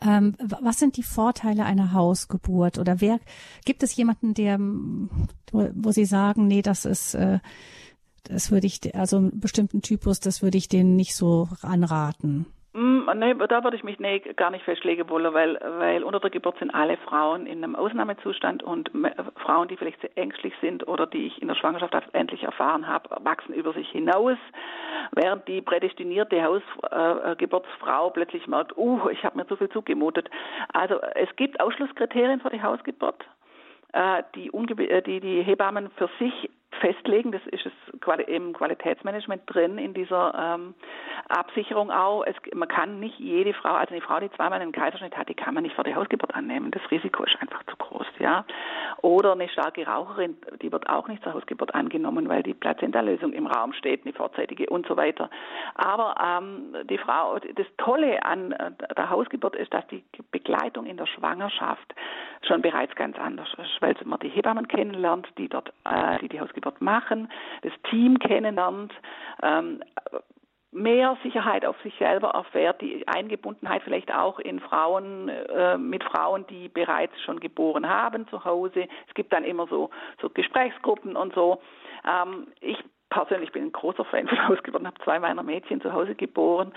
Speaker 1: Ähm, was sind die Vorteile einer Hausgeburt? Oder wer gibt es jemanden, der, wo, wo Sie sagen, nee, das ist äh, das würde ich, also einen bestimmten Typus, das würde ich denen nicht so anraten.
Speaker 2: Mm, nee, da würde ich mich nee, gar nicht festlegen wollen, weil, weil unter der Geburt sind alle Frauen in einem Ausnahmezustand und Frauen, die vielleicht sehr ängstlich sind oder die ich in der Schwangerschaft endlich erfahren habe, wachsen über sich hinaus, während die prädestinierte Hausgeburtsfrau äh, plötzlich merkt, uh, ich habe mir zu viel zugemutet. Also es gibt Ausschlusskriterien für die Hausgeburt äh, die, äh, die die Hebammen für sich festlegen. Das ist es im Qualitätsmanagement drin in dieser ähm, Absicherung auch. Es, man kann nicht jede Frau, also eine Frau, die zweimal einen Kaiserschnitt hat, die kann man nicht für die Hausgeburt annehmen. Das Risiko ist einfach zu groß, ja. Oder eine starke Raucherin, die wird auch nicht zur Hausgeburt angenommen, weil die Plazenta-Lösung im Raum steht, eine vorzeitige und so weiter. Aber ähm, die Frau, das Tolle an äh, der Hausgeburt ist, dass die Begleitung in der Schwangerschaft schon bereits ganz anders ist, weil man die Hebammen kennenlernt, die dort, äh, die die Hausgeburt machen, das Team kennenlernt, ähm, mehr Sicherheit auf sich selber erfährt, die Eingebundenheit vielleicht auch in Frauen, äh, mit Frauen, die bereits schon geboren haben zu Hause. Es gibt dann immer so, so Gesprächsgruppen und so. Ähm, ich persönlich bin ein großer Fan von Hausgeburten, habe zwei meiner Mädchen zu Hause geboren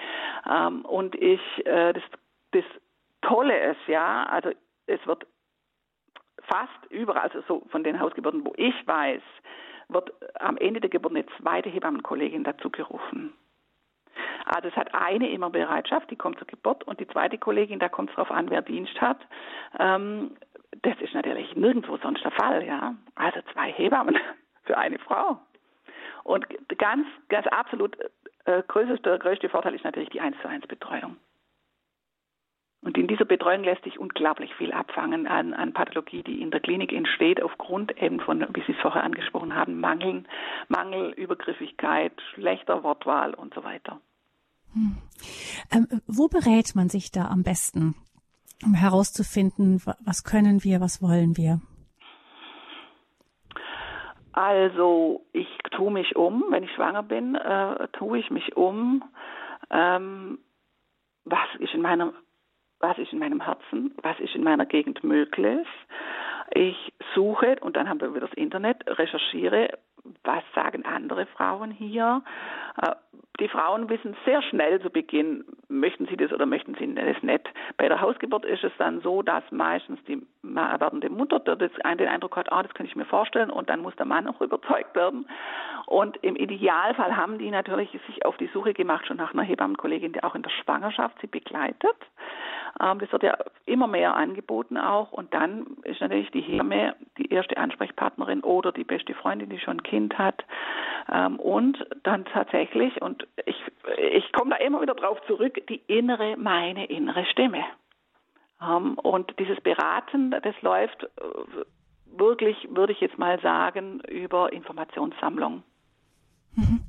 Speaker 2: ähm, und ich, äh, das, das Tolle ist, ja, also es wird fast überall, also so von den Hausgeburten, wo ich weiß, wird am Ende der Geburt eine zweite Hebammenkollegin dazu gerufen. Also es hat eine immer Bereitschaft, die kommt zur Geburt und die zweite Kollegin, da kommt es darauf an, wer Dienst hat. Ähm, das ist natürlich nirgendwo sonst der Fall, ja. Also zwei Hebammen für eine Frau. Und ganz, ganz absolut äh, größte, größte Vorteil ist natürlich die 1 zu 1 Betreuung. Und in dieser Betreuung lässt sich unglaublich viel abfangen an, an Pathologie, die in der Klinik entsteht, aufgrund eben von, wie Sie es vorher angesprochen haben, Mangel, Mangel, Übergriffigkeit, schlechter Wortwahl und so weiter.
Speaker 1: Hm. Ähm, wo berät man sich da am besten, um herauszufinden, was können wir, was wollen wir?
Speaker 2: Also ich tue mich um, wenn ich schwanger bin, äh, tue ich mich um, ähm, was ist in meiner was ist in meinem Herzen, was ist in meiner Gegend möglich. Ich suche und dann haben wir über das Internet, recherchiere, was sagen andere Frauen hier. Äh, die Frauen wissen sehr schnell zu Beginn, möchten sie das oder möchten sie das nicht. Bei der Hausgeburt ist es dann so, dass meistens die werdende Mutter den Eindruck hat, ah, das kann ich mir vorstellen und dann muss der Mann auch überzeugt werden. Und im Idealfall haben die natürlich sich auf die Suche gemacht, schon nach einer Hebammenkollegin, die auch in der Schwangerschaft sie begleitet. Ähm, das wird ja immer mehr angeboten auch. Und dann ist natürlich die Hebamme die erste Ansprechpartnerin oder die beste Freundin, die schon ein Kind hat. Ähm, und dann tatsächlich, und ich, ich komme da immer wieder drauf zurück, die innere, meine innere Stimme. Ähm, und dieses Beraten, das läuft äh, wirklich, würde ich jetzt mal sagen, über Informationssammlung.
Speaker 1: Mhm.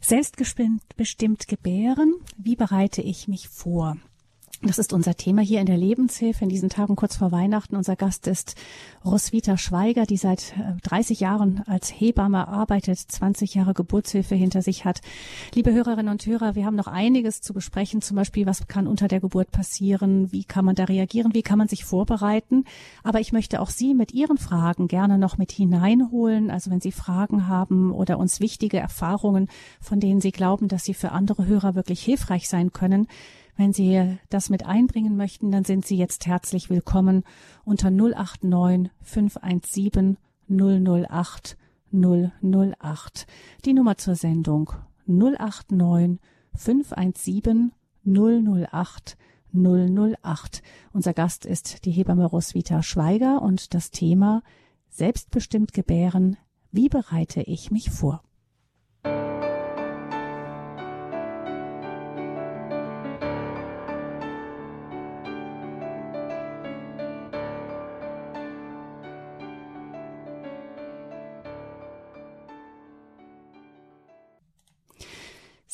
Speaker 1: Selbstbestimmt gebären, wie bereite ich mich vor? Das ist unser Thema hier in der Lebenshilfe in diesen Tagen kurz vor Weihnachten. Unser Gast ist Roswitha Schweiger, die seit 30 äh, Jahren als Hebamme arbeitet, 20 Jahre Geburtshilfe hinter sich hat. Liebe Hörerinnen und Hörer, wir haben noch einiges zu besprechen. Zum Beispiel, was kann unter der Geburt passieren? Wie kann man da reagieren? Wie kann man sich vorbereiten? Aber ich möchte auch Sie mit Ihren Fragen gerne noch mit hineinholen. Also wenn Sie Fragen haben oder uns wichtige Erfahrungen, von denen Sie glauben, dass sie für andere Hörer wirklich hilfreich sein können, wenn Sie das mit einbringen möchten, dann sind Sie jetzt herzlich willkommen unter 089 517 008 008. Die Nummer zur Sendung 089 517 008 008. Unser Gast ist die Hebamme Roswitha Schweiger und das Thema Selbstbestimmt gebären. Wie bereite ich mich vor?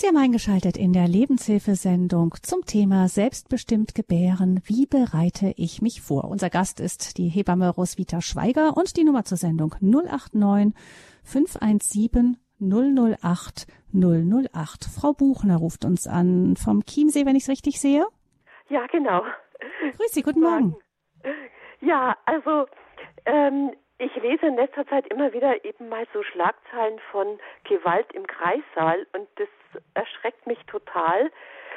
Speaker 1: Sie haben eingeschaltet in der Lebenshilfesendung zum Thema Selbstbestimmt gebären. Wie bereite ich mich vor? Unser Gast ist die Hebamme Roswitha Schweiger und die Nummer zur Sendung 089 517 008 008. Frau Buchner ruft uns an vom Chiemsee, wenn ich es richtig sehe.
Speaker 3: Ja, genau.
Speaker 1: Grüß Sie, guten Morgen.
Speaker 3: Ja, also ähm, Ich lese in letzter Zeit immer wieder eben mal so Schlagzeilen von Gewalt im Kreissaal und das erschreckt mich total.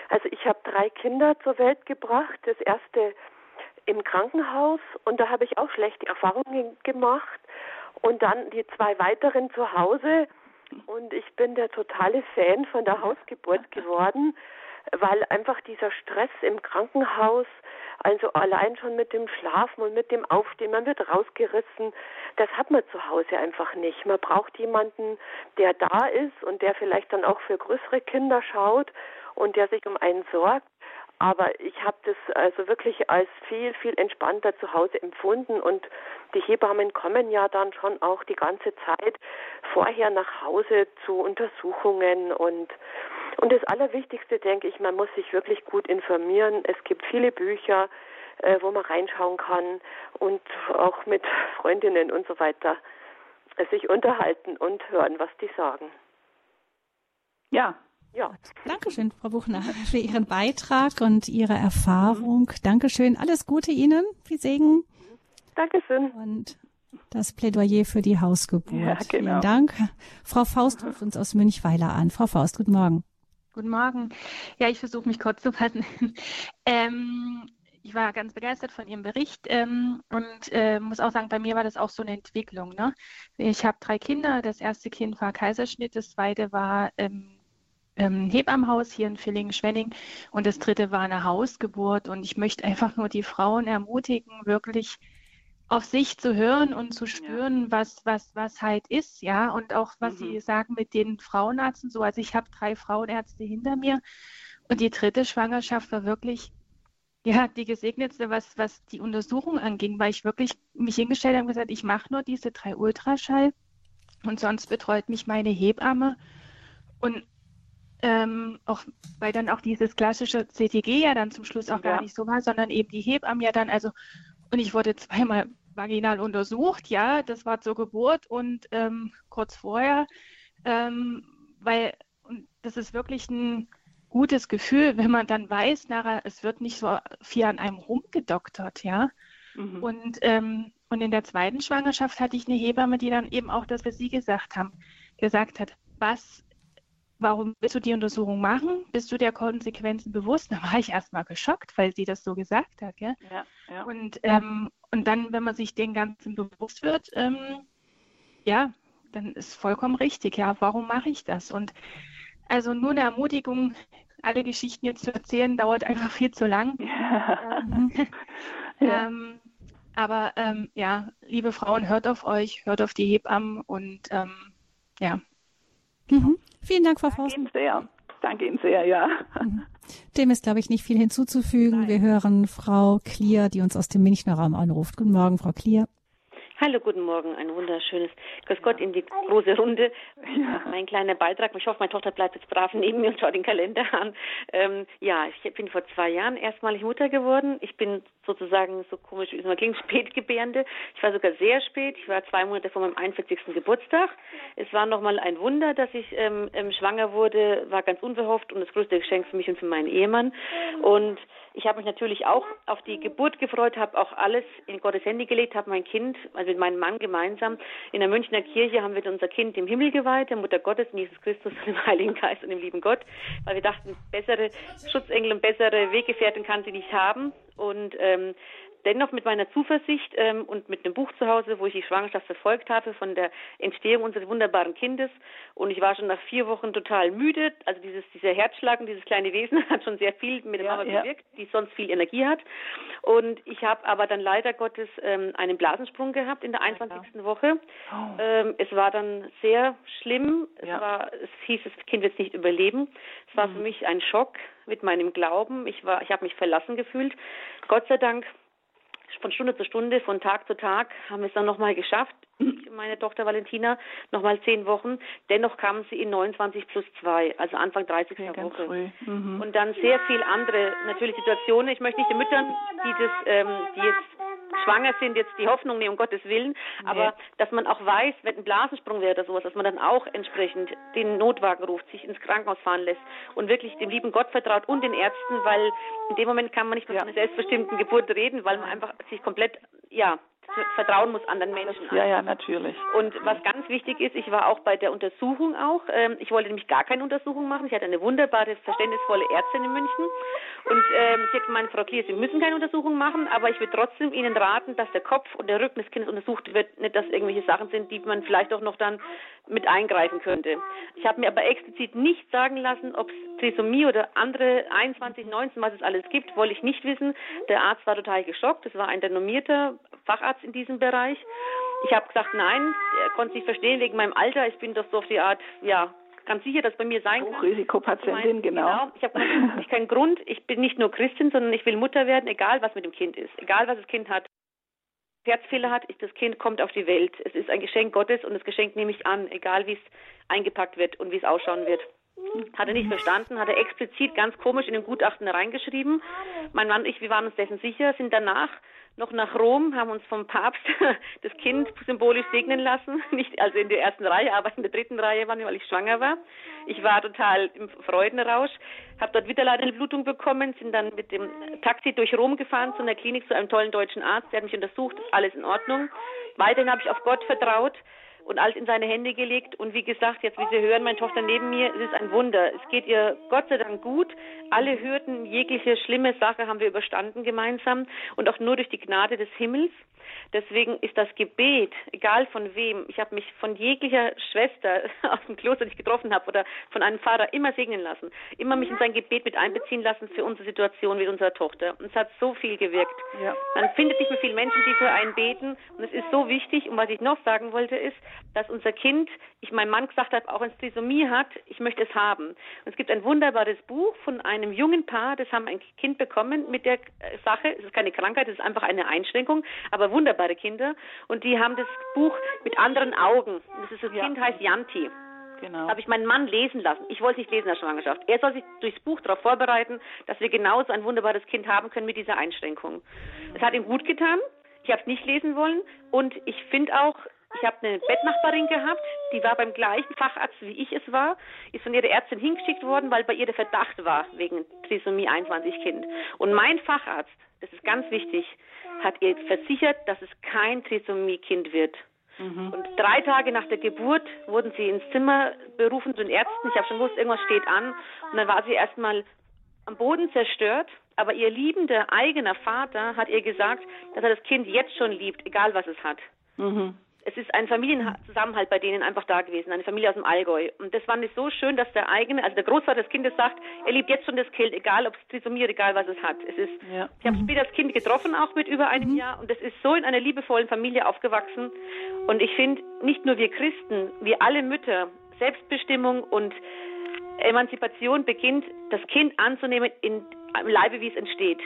Speaker 3: Also ich habe drei Kinder zur Welt gebracht. Das erste im Krankenhaus und da habe ich auch schlechte Erfahrungen gemacht und dann die zwei weiteren zu Hause und ich bin der totale Fan von der Hausgeburt geworden, weil einfach dieser Stress im Krankenhaus, also allein schon mit dem Schlafen und mit dem Aufstehen, man wird rausgerissen, das hat man zu Hause einfach nicht. Man braucht jemanden, der da ist und der vielleicht dann auch für größere Kinder schaut und der sich um einen sorgt. Aber ich habe das also wirklich als viel, viel entspannter zu Hause empfunden und die Hebammen kommen ja dann schon auch die ganze Zeit vorher nach Hause zu Untersuchungen und und das Allerwichtigste denke ich, man muss sich wirklich gut informieren. Es gibt viele Bücher, äh, wo man reinschauen kann und auch mit Freundinnen und so weiter äh, sich unterhalten und hören, was die sagen.
Speaker 1: Ja, ja. Dankeschön, Frau Buchner, für Ihren Beitrag und Ihre Erfahrung. Dankeschön. Alles Gute Ihnen. Viel Segen.
Speaker 3: Dankeschön.
Speaker 1: Und das Plädoyer für die Hausgeburt. Ja, genau. Vielen Dank. Frau Faust ruft uns aus Münchweiler an. Frau Faust, guten Morgen.
Speaker 4: Guten Morgen. Ja, ich versuche mich kurz zu fassen. ähm, ich war ganz begeistert von Ihrem Bericht ähm, und äh, muss auch sagen, bei mir war das auch so eine Entwicklung. Ne? Ich habe drei Kinder. Das erste Kind war Kaiserschnitt, das zweite war ähm, ähm, Hebammenhaus hier in Villingen-Schwenning und das dritte war eine Hausgeburt. Und ich möchte einfach nur die Frauen ermutigen, wirklich auf sich zu hören und zu spüren, ja. was, was, was halt ist, ja, und auch was mhm. sie sagen mit den Frauenärzten so. Also ich habe drei Frauenärzte hinter mir und die dritte Schwangerschaft war wirklich ja, die gesegnetste, was, was die Untersuchung anging, weil ich wirklich mich hingestellt habe und gesagt, ich mache nur diese drei Ultraschall und sonst betreut mich meine Hebamme. Und ähm, auch, weil dann auch dieses klassische CTG ja dann zum Schluss auch ja. gar nicht so war, sondern eben die Hebammen ja dann, also, und ich wurde zweimal vaginal untersucht, ja, das war zur Geburt und ähm, kurz vorher, ähm, weil und das ist wirklich ein gutes Gefühl, wenn man dann weiß, nachher, es wird nicht so viel an einem rumgedoktert, ja. Mhm. Und, ähm, und in der zweiten Schwangerschaft hatte ich eine Hebamme, die dann eben auch das, was Sie gesagt haben, gesagt hat, was warum willst du die Untersuchung machen? Bist du der Konsequenzen bewusst? Da war ich erstmal geschockt, weil sie das so gesagt hat. Gell? Ja, ja. Und, ähm, und dann, wenn man sich den Ganzen bewusst wird, ähm, ja, dann ist vollkommen richtig. Ja, warum mache ich das? Und also nur eine Ermutigung, alle Geschichten jetzt zu erzählen, dauert einfach viel zu lang. Ja. Ähm, ja. Ähm, aber ähm, ja, liebe Frauen, hört auf euch, hört auf die Hebammen und ähm, ja.
Speaker 1: Mhm. Vielen Dank, Frau Faust.
Speaker 2: Danke Ihnen sehr. Danke Ihnen sehr, ja.
Speaker 1: Mhm. Dem ist, glaube ich, nicht viel hinzuzufügen. Nein. Wir hören Frau Klier, die uns aus dem Münchner Raum anruft. Guten Morgen, Frau Klier.
Speaker 5: Hallo, guten Morgen. Ein wunderschönes Grüß Gott in die große Runde. Ja. Mein kleiner Beitrag. Ich hoffe, meine Tochter bleibt jetzt brav neben mir und schaut den Kalender an. Ähm, ja, ich bin vor zwei Jahren erstmalig Mutter geworden. Ich bin sozusagen, so komisch wie es mal klingt, Spätgebärende. Ich war sogar sehr spät. Ich war zwei Monate vor meinem 41. Geburtstag. Es war nochmal ein Wunder, dass ich ähm, ähm, schwanger wurde. War ganz unverhofft und das größte Geschenk für mich und für meinen Ehemann. Und ich habe mich natürlich auch auf die Geburt gefreut, habe auch alles in Gottes Hände gelegt, habe mein Kind, also mit meinem Mann gemeinsam, in der Münchner Kirche haben wir unser Kind im Himmel geweiht, der Mutter Gottes, Jesus Christus, dem Heiligen Geist und dem lieben Gott, weil wir dachten, bessere Schutzengel und bessere Weggefährten kann sie nicht haben. Und ähm, dennoch mit meiner Zuversicht ähm, und mit einem Buch zu Hause, wo ich die Schwangerschaft verfolgt habe von der Entstehung unseres wunderbaren Kindes. Und ich war schon nach vier Wochen total müde. Also dieses, dieser Herzschlag und dieses kleine Wesen hat schon sehr viel mit der Mama ja. bewirkt, die sonst viel Energie hat. Und ich habe aber dann leider Gottes ähm, einen Blasensprung gehabt in der 21. Ja. Woche. Oh. Ähm, es war dann sehr schlimm. Es, ja. war, es hieß, das Kind wird es nicht überleben. Es war mhm. für mich ein Schock mit meinem Glauben. Ich war, ich habe mich verlassen gefühlt. Gott sei Dank von Stunde zu Stunde, von Tag zu Tag haben wir es dann nochmal geschafft. Meine Tochter Valentina nochmal zehn Wochen. Dennoch kamen sie in 29 plus zwei, also Anfang 30. Ja, Woche. Mhm. Und dann sehr viel andere natürlich Situationen. Ich möchte nicht den Müttern, die das, ähm, die jetzt schwanger sind, jetzt die Hoffnung nehmen, um Gottes Willen, aber nee. dass man auch weiß, wenn ein Blasensprung wäre oder sowas, dass man dann auch entsprechend den Notwagen ruft, sich ins Krankenhaus fahren lässt und wirklich dem lieben Gott vertraut und den Ärzten, weil in dem Moment kann man nicht von ja. einer selbstbestimmten Geburt reden, weil man einfach sich komplett, ja, vertrauen muss anderen Menschen.
Speaker 2: Ja, ja, natürlich.
Speaker 5: Und was ganz wichtig ist, ich war auch bei der Untersuchung auch. Ähm, ich wollte nämlich gar keine Untersuchung machen. Ich hatte eine wunderbare, verständnisvolle Ärztin in München. Und ähm, sie hat gemeint, Frau Klier, Sie müssen keine Untersuchung machen, aber ich würde trotzdem Ihnen raten, dass der Kopf und der Rücken des Kindes untersucht wird. Nicht, dass irgendwelche Sachen sind, die man vielleicht auch noch dann mit eingreifen könnte. Ich habe mir aber explizit nicht sagen lassen, ob es Trisomie oder andere 21, 19, was es alles gibt, wollte ich nicht wissen. Der Arzt war total geschockt. Das war ein renommierter Facharzt in diesem Bereich. Ich habe gesagt, nein, er konnte sich verstehen wegen meinem Alter. Ich bin doch so auf die Art, ja, ganz sicher, dass bei mir sein kann.
Speaker 2: Hochrisikopatientin, genau. genau.
Speaker 5: Ich habe keinen Grund. Ich bin nicht nur Christin, sondern ich will Mutter werden, egal was mit dem Kind ist, egal was das Kind hat. Herzfehler hat, ist das Kind kommt auf die Welt. Es ist ein Geschenk Gottes und das Geschenk nehme ich an, egal wie es eingepackt wird und wie es ausschauen wird. Hat er nicht verstanden, hat er explizit ganz komisch in den Gutachten reingeschrieben. Mein Mann und ich, wir waren uns dessen sicher, sind danach noch nach Rom, haben uns vom Papst das Kind symbolisch segnen lassen. Nicht also in der ersten Reihe, aber in der dritten Reihe waren wir, weil ich schwanger war. Ich war total im Freudenrausch, habe dort wieder leider eine Blutung bekommen, sind dann mit dem Taxi durch Rom gefahren zu einer Klinik zu einem tollen deutschen Arzt, der hat mich untersucht, ist alles in Ordnung. Weiterhin habe ich auf Gott vertraut und alles in seine Hände gelegt. Und wie gesagt, jetzt wie Sie hören, meine Tochter neben mir, es ist ein Wunder. Es geht ihr Gott sei Dank gut. Alle Hürden, jegliche schlimme Sache haben wir überstanden gemeinsam und auch nur durch die Gnade des Himmels. Deswegen ist das Gebet, egal von wem, ich habe mich von jeglicher Schwester aus dem Kloster, die ich getroffen habe, oder von einem Pfarrer immer segnen lassen, immer mich in sein Gebet mit einbeziehen lassen für unsere Situation mit unserer Tochter. Und es hat so viel gewirkt. Ja. Man findet nicht mehr viele Menschen, die für einen beten. Und es ist so wichtig. Und was ich noch sagen wollte, ist, dass unser Kind, ich meinem Mann gesagt habe, auch wenn es Trisomie hat, ich möchte es haben. Und es gibt ein wunderbares Buch von einem jungen Paar, das haben ein Kind bekommen mit der Sache. Es ist keine Krankheit, es ist einfach eine Einschränkung, aber wunderbare Kinder. Und die haben das Buch mit anderen Augen. Das, ist, das ja. Kind heißt Yanti. Genau. habe ich meinen Mann lesen lassen. Ich wollte nicht lesen in der Schwangerschaft. Er soll sich durchs Buch darauf vorbereiten, dass wir genauso ein wunderbares Kind haben können mit dieser Einschränkung. Es hat ihm gut getan. Ich habe es nicht lesen wollen. Und ich finde auch, ich habe eine Bettnachbarin gehabt, die war beim gleichen Facharzt, wie ich es war, ist von ihrer Ärztin hingeschickt worden, weil bei ihr der Verdacht war wegen Trisomie 21 Kind. Und mein Facharzt, das ist ganz wichtig, hat ihr versichert, dass es kein Trisomie-Kind wird. Mhm. Und drei Tage nach der Geburt wurden sie ins Zimmer berufen zu den Ärzten. Ich habe schon gewusst, irgendwas steht an. Und dann war sie erstmal am Boden zerstört. Aber ihr liebender eigener Vater hat ihr gesagt, dass er das Kind jetzt schon liebt, egal was es hat. Mhm es ist ein Familienzusammenhalt bei denen einfach da gewesen, eine Familie aus dem Allgäu. Und das fand ich so schön, dass der eigene, also der Großvater des Kindes sagt, er liebt jetzt schon das Kind, egal ob es Trisomie oder egal was es hat. Es ist, ja. ich habe später das Kind getroffen, auch mit über einem mhm. Jahr, und es ist so in einer liebevollen Familie aufgewachsen. Und ich finde, nicht nur wir Christen, wir alle Mütter, Selbstbestimmung und Emanzipation beginnt, das Kind anzunehmen in, im Leibe, wie es entsteht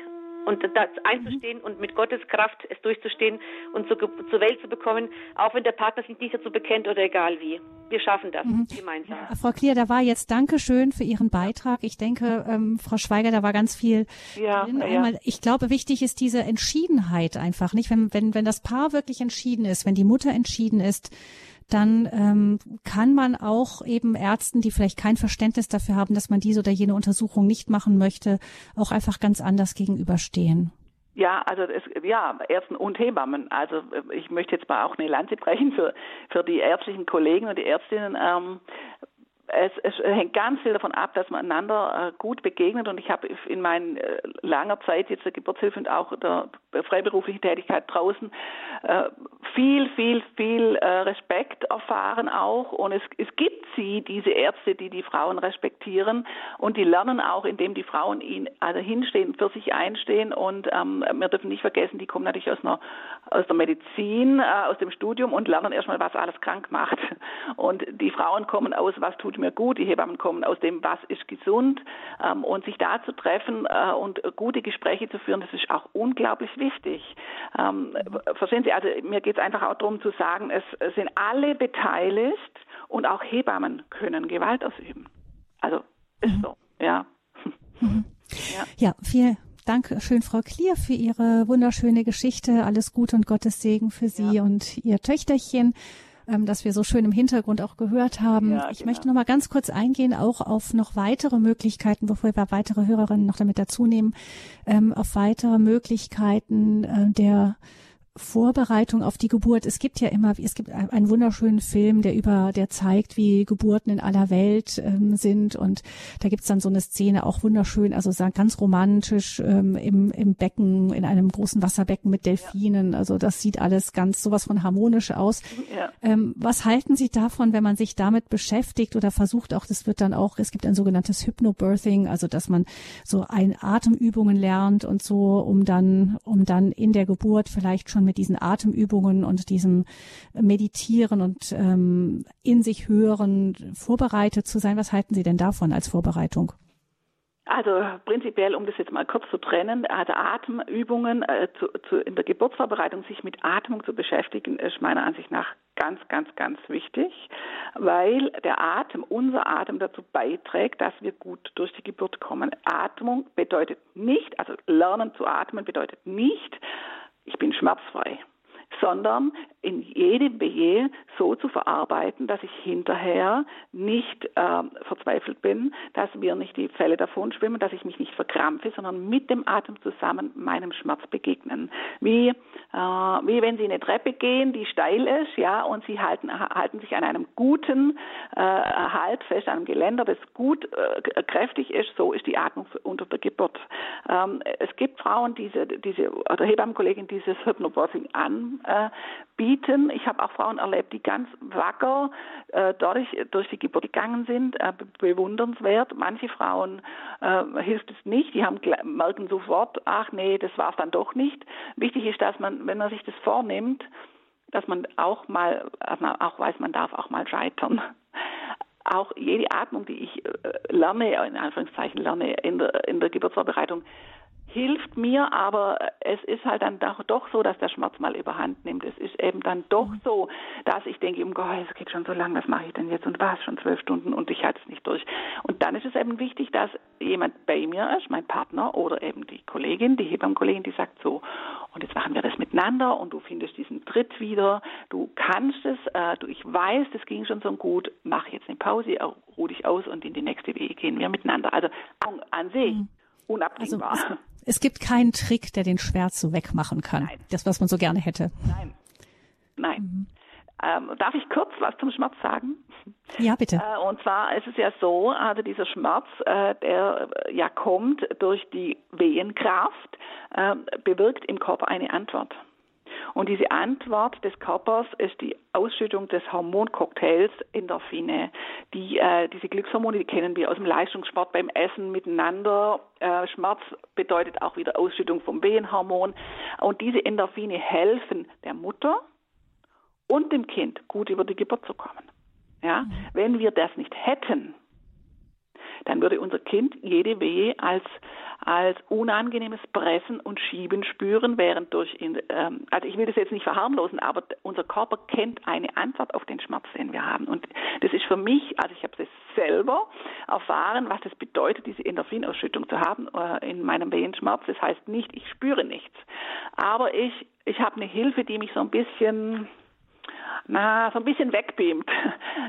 Speaker 5: und das einzustehen und mit Gottes Kraft es durchzustehen und zu, zur Welt zu bekommen, auch wenn der Partner sich nicht dazu bekennt oder egal wie. Wir schaffen das mhm. gemeinsam.
Speaker 1: Ja, Frau Klier, da war jetzt Dankeschön für Ihren Beitrag. Ich denke, ähm, Frau Schweiger, da war ganz viel ja, drin. Einmal, ja. Ich glaube, wichtig ist diese Entschiedenheit einfach, nicht? Wenn, wenn, wenn das Paar wirklich entschieden ist, wenn die Mutter entschieden ist, dann ähm, kann man auch eben Ärzten, die vielleicht kein Verständnis dafür haben, dass man diese oder jene Untersuchung nicht machen möchte, auch einfach ganz anders gegenüberstehen.
Speaker 2: Ja, also es, ja, Ärzten und Hebammen. Also ich möchte jetzt mal auch eine Lanze brechen für, für die ärztlichen Kollegen und die Ärztinnen. Ähm, es, es hängt ganz viel davon ab, dass man einander äh, gut begegnet. Und ich habe in meiner äh, langer Zeit jetzt der Geburtshilfe und auch der freiberuflichen Tätigkeit draußen äh, viel, viel, viel Respekt erfahren auch. Und es, es gibt sie, diese Ärzte, die die Frauen respektieren. Und die lernen auch, indem die Frauen ihn also hinstehen, für sich einstehen. Und ähm, wir dürfen nicht vergessen, die kommen natürlich aus, einer, aus der Medizin, äh, aus dem Studium und lernen erstmal, was alles krank macht. Und die Frauen kommen aus, was tut mir gut. Die Hebammen kommen aus dem, was ist gesund. Ähm, und sich da zu treffen äh, und gute Gespräche zu führen, das ist auch unglaublich wichtig. Ähm, verstehen Sie, also mir geht es einfach auch darum zu sagen, es sind alle beteiligt und auch Hebammen können Gewalt ausüben. Also ist mhm. so, ja.
Speaker 1: Mhm. ja. Ja, vielen Dank schön, Frau Klier, für Ihre wunderschöne Geschichte. Alles Gute und Gottes Segen für Sie ja. und Ihr Töchterchen ähm, das wir so schön im Hintergrund auch gehört haben. Ja, ich genau. möchte noch mal ganz kurz eingehen, auch auf noch weitere Möglichkeiten, bevor wir weitere Hörerinnen noch damit dazu nehmen, ähm, auf weitere Möglichkeiten äh, der Vorbereitung auf die Geburt. Es gibt ja immer, es gibt einen wunderschönen Film, der über, der zeigt, wie Geburten in aller Welt ähm, sind und da gibt's dann so eine Szene auch wunderschön, also ganz romantisch ähm, im, im Becken, in einem großen Wasserbecken mit Delfinen. Also das sieht alles ganz sowas von harmonisch aus. Ja. Ähm, was halten Sie davon, wenn man sich damit beschäftigt oder versucht auch, das wird dann auch, es gibt ein sogenanntes Hypnobirthing, also dass man so ein Atemübungen lernt und so, um dann, um dann in der Geburt vielleicht schon mit diesen Atemübungen und diesem Meditieren und ähm, in sich hören vorbereitet zu sein. Was halten Sie denn davon als Vorbereitung?
Speaker 2: Also prinzipiell, um das jetzt mal kurz zu trennen, also Atemübungen äh, zu, zu, in der Geburtsvorbereitung sich mit Atmung zu beschäftigen, ist meiner Ansicht nach ganz, ganz, ganz wichtig, weil der Atem, unser Atem dazu beiträgt, dass wir gut durch die Geburt kommen. Atmung bedeutet nicht, also Lernen zu atmen bedeutet nicht, ich bin schmerzfrei sondern in jedem Wehe so zu verarbeiten, dass ich hinterher nicht äh, verzweifelt bin, dass mir nicht die Fälle davon schwimmen, dass ich mich nicht verkrampfe, sondern mit dem Atem zusammen meinem Schmerz begegnen. Wie, äh, wie wenn Sie eine Treppe gehen, die steil ist, ja, und Sie halten, halten sich an einem guten äh, Halt fest, an einem Geländer, das gut äh, kräftig ist, so ist die Atmung unter der Geburt. Ähm, es gibt Frauen, diese, diese, oder Hebammenkollegin dieses Hypnobirthing an, äh, bieten. Ich habe auch Frauen erlebt, die ganz wacker äh, durch, durch die Geburt gegangen sind, äh, bewundernswert. Manche Frauen äh, hilft es nicht, die haben, merken sofort, ach nee, das war es dann doch nicht. Wichtig ist, dass man, wenn man sich das vornimmt, dass man auch mal, auch weiß, man darf auch mal scheitern auch jede Atmung, die ich äh, lerne, in Anführungszeichen lerne in der, in der Geburtsvorbereitung, hilft mir, aber es ist halt dann doch, doch so, dass der Schmerz mal überhand nimmt. Es ist eben dann doch mhm. so, dass ich denke, um Gott, es geht schon so lange, was mache ich denn jetzt und was, schon zwölf Stunden und ich halte es nicht durch. Und dann ist es eben wichtig, dass jemand bei mir ist, mein Partner oder eben die Kollegin, die Hebammenkollegin, die sagt so, und jetzt machen wir das miteinander und du findest diesen Tritt wieder, du kannst es, äh, du, ich weiß, das ging schon so gut, mach jetzt eine Pause, ruh dich aus und in die nächste Wege gehen wir miteinander. Also an sich. Mhm unabdingbar.
Speaker 1: Also, es gibt keinen Trick, der den Schmerz so wegmachen kann. Nein. Das, was man so gerne hätte.
Speaker 2: Nein. Nein. Mhm. Ähm, darf ich kurz was zum Schmerz sagen?
Speaker 1: Ja, bitte.
Speaker 2: Äh, und zwar ist es ja so, also dieser Schmerz, äh, der äh, ja kommt durch die Wehenkraft, äh, bewirkt im Körper eine Antwort. Und diese Antwort des Körpers ist die Ausschüttung des Hormoncocktails Endorphine. Die, äh, diese Glückshormone, die kennen wir aus dem Leistungssport beim Essen miteinander. Äh, Schmerz bedeutet auch wieder Ausschüttung vom Wehenhormon. Und diese Endorphine helfen der Mutter und dem Kind gut über die Geburt zu kommen. Ja, wenn wir das nicht hätten, dann würde unser Kind jede Wehe als, als unangenehmes Pressen und Schieben spüren, während durch, ähm, also ich will das jetzt nicht verharmlosen, aber unser Körper kennt eine Antwort auf den Schmerz, den wir haben. Und das ist für mich, also ich habe es selber erfahren, was es bedeutet, diese Endorphinausschüttung zu haben äh, in meinem Wehenschmerz. Das heißt nicht, ich spüre nichts, aber ich, ich habe eine Hilfe, die mich so ein bisschen na, so ein bisschen wegbeamt.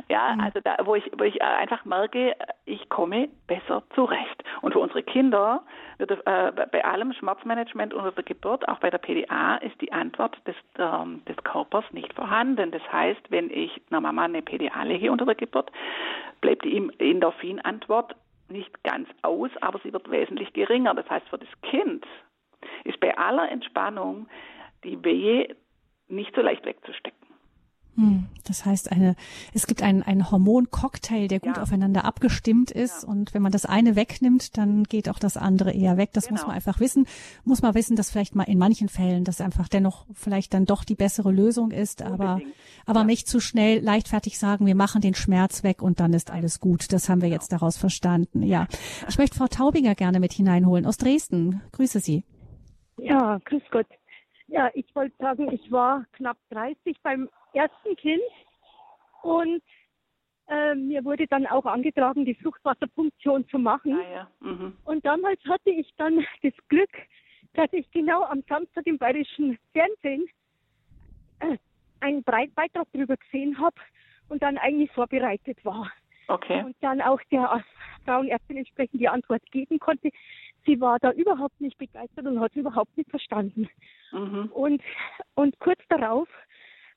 Speaker 2: Ja, mhm. also da, wo ich, wo ich äh, einfach merke, ich komme besser zurecht. Und für unsere Kinder, wird, äh, bei allem Schmerzmanagement unter der Geburt, auch bei der PDA, ist die Antwort des, ähm, des Körpers nicht vorhanden. Das heißt, wenn ich einer Mama eine PDA lege unter der Geburt, bleibt die Endorphin-Antwort nicht ganz aus, aber sie wird wesentlich geringer. Das heißt, für das Kind ist bei aller Entspannung die Wehe nicht so leicht wegzustecken.
Speaker 1: Hm, das heißt, eine, es gibt einen, einen Hormoncocktail, der gut ja. aufeinander abgestimmt ist. Ja. Und wenn man das eine wegnimmt, dann geht auch das andere eher weg. Das genau. muss man einfach wissen. Muss man wissen, dass vielleicht mal in manchen Fällen das einfach dennoch vielleicht dann doch die bessere Lösung ist. Aber, aber ja. nicht zu schnell leichtfertig sagen, wir machen den Schmerz weg und dann ist alles gut. Das haben wir genau. jetzt daraus verstanden. Ja. Ich möchte Frau Taubinger gerne mit hineinholen aus Dresden. Grüße Sie.
Speaker 6: Ja, grüß Gott. Ja, ich wollte sagen, ich war knapp 30 beim ersten Kind und äh, mir wurde dann auch angetragen, die Fruchtwasserpunktion zu machen. Ah, ja. mhm. Und damals hatte ich dann das Glück, dass ich genau am Samstag im bayerischen Fernsehen äh, einen Beitrag darüber gesehen habe und dann eigentlich vorbereitet war.
Speaker 2: Okay.
Speaker 6: Und dann auch der Frauenärztin entsprechend die Antwort geben konnte. sie war da überhaupt nicht begeistert und hat es überhaupt nicht verstanden. Mhm. Und, und kurz darauf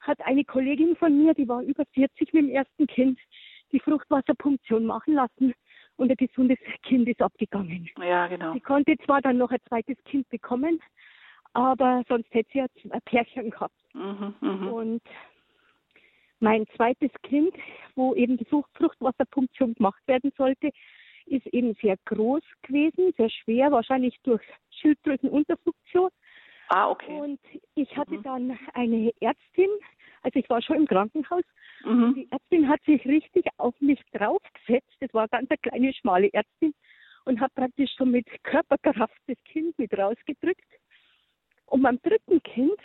Speaker 6: hat eine Kollegin von mir, die war über 40 mit dem ersten Kind, die Fruchtwasserpunktion machen lassen und ein gesundes Kind ist abgegangen.
Speaker 2: Ja, genau.
Speaker 6: Sie konnte zwar dann noch ein zweites Kind bekommen, aber sonst hätte sie jetzt ein Pärchen gehabt. Mhm, mh. Und mein zweites Kind, wo eben die Fruchtwasserpunktion gemacht werden sollte, ist eben sehr groß gewesen, sehr schwer, wahrscheinlich durch Schilddrüsenunterfunktion.
Speaker 2: Ah, okay.
Speaker 6: Und ich hatte mhm. dann eine Ärztin, also ich war schon im Krankenhaus, mhm. die Ärztin hat sich richtig auf mich draufgesetzt. Das war ganz eine kleine, schmale Ärztin und hat praktisch so mit Körperkraft das Kind mit rausgedrückt. Und beim dritten Kind,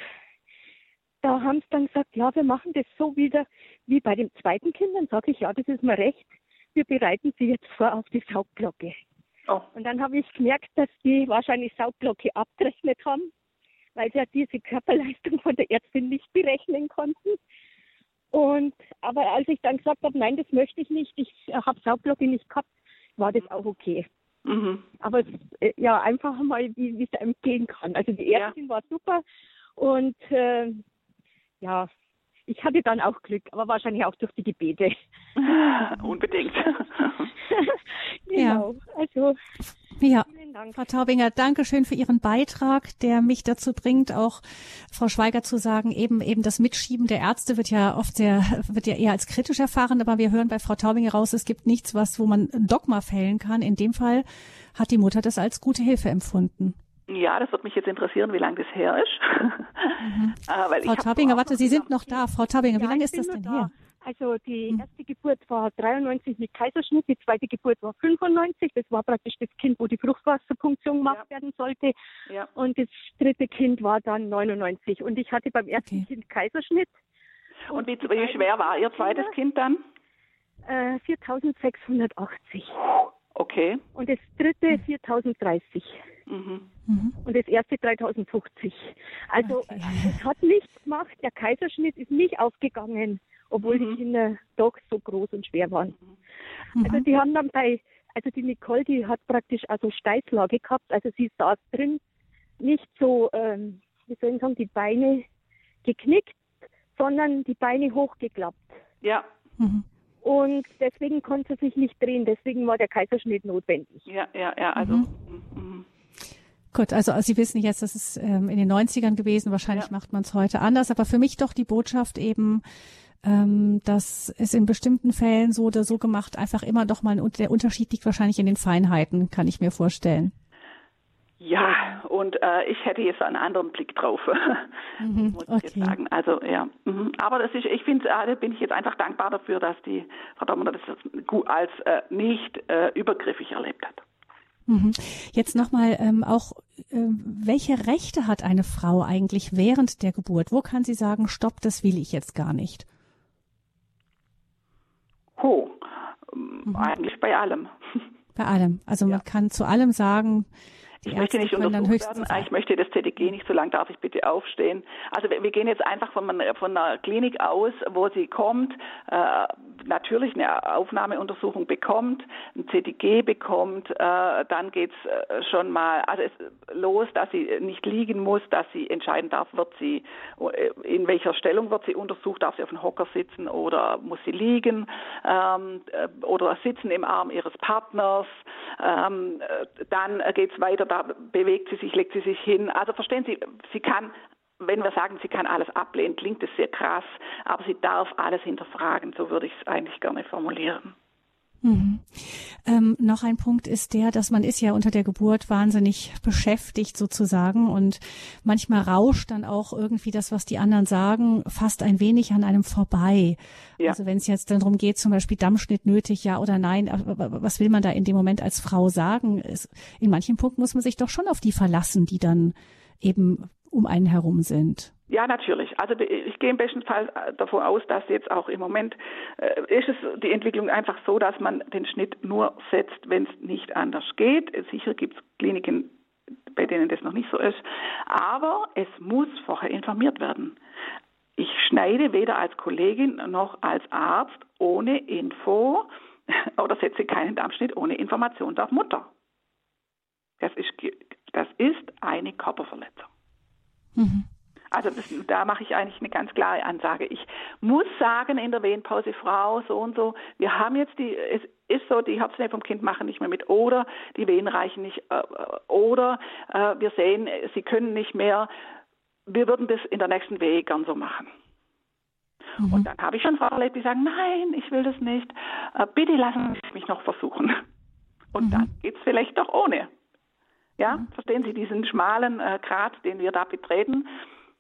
Speaker 6: da haben sie dann gesagt, ja, wir machen das so wieder wie bei dem zweiten Kind. Dann sage ich, ja, das ist mir recht. Wir bereiten sie jetzt vor auf die Saugglocke. Oh. Und dann habe ich gemerkt, dass die wahrscheinlich Saugglocke abgerechnet haben weil sie ja diese Körperleistung von der Ärztin nicht berechnen konnten. Und aber als ich dann gesagt habe, nein, das möchte ich nicht, ich habe Sauglocke nicht gehabt, war das auch okay. Mhm. Aber äh, ja, einfach mal, wie es einem gehen kann. Also die Ärztin ja. war super und äh, ja, ich hatte dann auch Glück, aber wahrscheinlich auch durch die Gebete.
Speaker 2: Unbedingt.
Speaker 1: genau. Ja. Also ja. Frau Taubinger, danke schön für Ihren Beitrag, der mich dazu bringt, auch Frau Schweiger zu sagen, eben, eben das Mitschieben der Ärzte wird ja oft sehr, wird ja eher als kritisch erfahren, aber wir hören bei Frau Taubinger raus, es gibt nichts, was, wo man ein Dogma fällen kann. In dem Fall hat die Mutter das als gute Hilfe empfunden.
Speaker 2: Ja, das wird mich jetzt interessieren, wie lange das her ist.
Speaker 1: Mhm. äh, Frau Tabinger, warte, Sie sind noch da. Frau Tabinger, ja, wie lange ist das denn da. her?
Speaker 6: Also die mhm. erste Geburt war 93 mit Kaiserschnitt, die zweite Geburt war 95. Das war praktisch das Kind, wo die Fruchtwasserpunktion gemacht ja. werden sollte. Ja. Und das dritte Kind war dann 99. Und ich hatte beim ersten okay. Kind Kaiserschnitt.
Speaker 2: Und, und wie, wie, schwer war Ihr zweites Kind dann?
Speaker 6: Äh, 4680.
Speaker 2: Okay.
Speaker 6: Und das dritte 4030. Mhm. Mhm. Und das erste 3050. Also okay. es hat nichts gemacht. Der Kaiserschnitt ist nicht aufgegangen obwohl mhm. die Kinder doch so groß und schwer waren. Mhm. Also die haben dann bei, also die Nicole, die hat praktisch also Steißlage gehabt, also sie saß drin, nicht so, ähm, wie soll ich sagen, die Beine geknickt, sondern die Beine hochgeklappt.
Speaker 2: Ja. Mhm.
Speaker 6: Und deswegen konnte sie sich nicht drehen, deswegen war der Kaiserschnitt notwendig.
Speaker 2: Ja, ja, ja, also. Mhm.
Speaker 1: mhm. Gut, also Sie wissen jetzt, das ist ähm, in den 90ern gewesen, wahrscheinlich ja. macht man es heute anders, aber für mich doch die Botschaft eben, ähm, das ist in bestimmten Fällen so oder so gemacht, einfach immer doch mal, der Unterschied liegt wahrscheinlich in den Feinheiten, kann ich mir vorstellen.
Speaker 2: Ja, und äh, ich hätte jetzt einen anderen Blick drauf, mhm, muss ich okay. jetzt sagen. Also ja, mhm. aber das ist, ich finde, äh, bin ich jetzt einfach dankbar dafür, dass die Frau Dommer das als äh, nicht äh, übergriffig erlebt hat.
Speaker 1: Mhm. Jetzt nochmal ähm, auch, äh, welche Rechte hat eine Frau eigentlich während der Geburt? Wo kann sie sagen, stopp, das will ich jetzt gar nicht?
Speaker 2: Oh, mhm. eigentlich bei allem.
Speaker 1: Bei allem. Also ja. man kann zu allem sagen,
Speaker 2: ich möchte nicht untersucht werden. Ich möchte das CTG nicht. So lange darf ich bitte aufstehen. Also wir, wir gehen jetzt einfach von, von, einer Klinik aus, wo sie kommt, äh, natürlich eine Aufnahmeuntersuchung bekommt, ein CTG bekommt, äh, dann geht's äh, schon mal also es, los, dass sie nicht liegen muss, dass sie entscheiden darf, wird sie äh, in welcher Stellung wird sie untersucht, darf sie auf dem Hocker sitzen oder muss sie liegen ähm, äh, oder sitzen im Arm ihres Partners. Ähm, dann geht's weiter da bewegt sie sich, legt sie sich hin. Also verstehen Sie, sie kann wenn wir sagen, sie kann alles ablehnen, klingt es sehr krass, aber sie darf alles hinterfragen, so würde ich es eigentlich gerne formulieren.
Speaker 1: Mhm. Ähm, noch ein Punkt ist der, dass man ist ja unter der Geburt wahnsinnig beschäftigt sozusagen und manchmal rauscht dann auch irgendwie das, was die anderen sagen, fast ein wenig an einem vorbei. Ja. Also wenn es jetzt dann darum geht, zum Beispiel Dammschnitt nötig, ja oder nein, was will man da in dem Moment als Frau sagen? In manchen Punkten muss man sich doch schon auf die verlassen, die dann eben um einen herum sind.
Speaker 2: Ja, natürlich. Also ich gehe im besten Fall äh, davon aus, dass jetzt auch im Moment äh, ist es die Entwicklung einfach so, dass man den Schnitt nur setzt, wenn es nicht anders geht. Sicher gibt es Kliniken, bei denen das noch nicht so ist. Aber es muss vorher informiert werden. Ich schneide weder als Kollegin noch als Arzt ohne Info oder setze keinen Darmschnitt ohne Information auf Mutter. Das ist, das ist eine Körperverletzung. Mhm. Also das, da mache ich eigentlich eine ganz klare Ansage. Ich muss sagen in der Wehenpause, Frau, so und so, wir haben jetzt die, es ist so, die Herzwehen vom Kind machen nicht mehr mit oder die Wehen reichen nicht äh, oder äh, wir sehen, sie können nicht mehr. Wir würden das in der nächsten Wehe gern so machen. Mhm. Und dann habe ich schon Frauen erlebt, die sagen, nein, ich will das nicht. Äh, bitte lassen Sie mich noch versuchen. Und mhm. dann geht es vielleicht doch ohne. Ja, mhm. verstehen Sie diesen schmalen äh, Grat, den wir da betreten?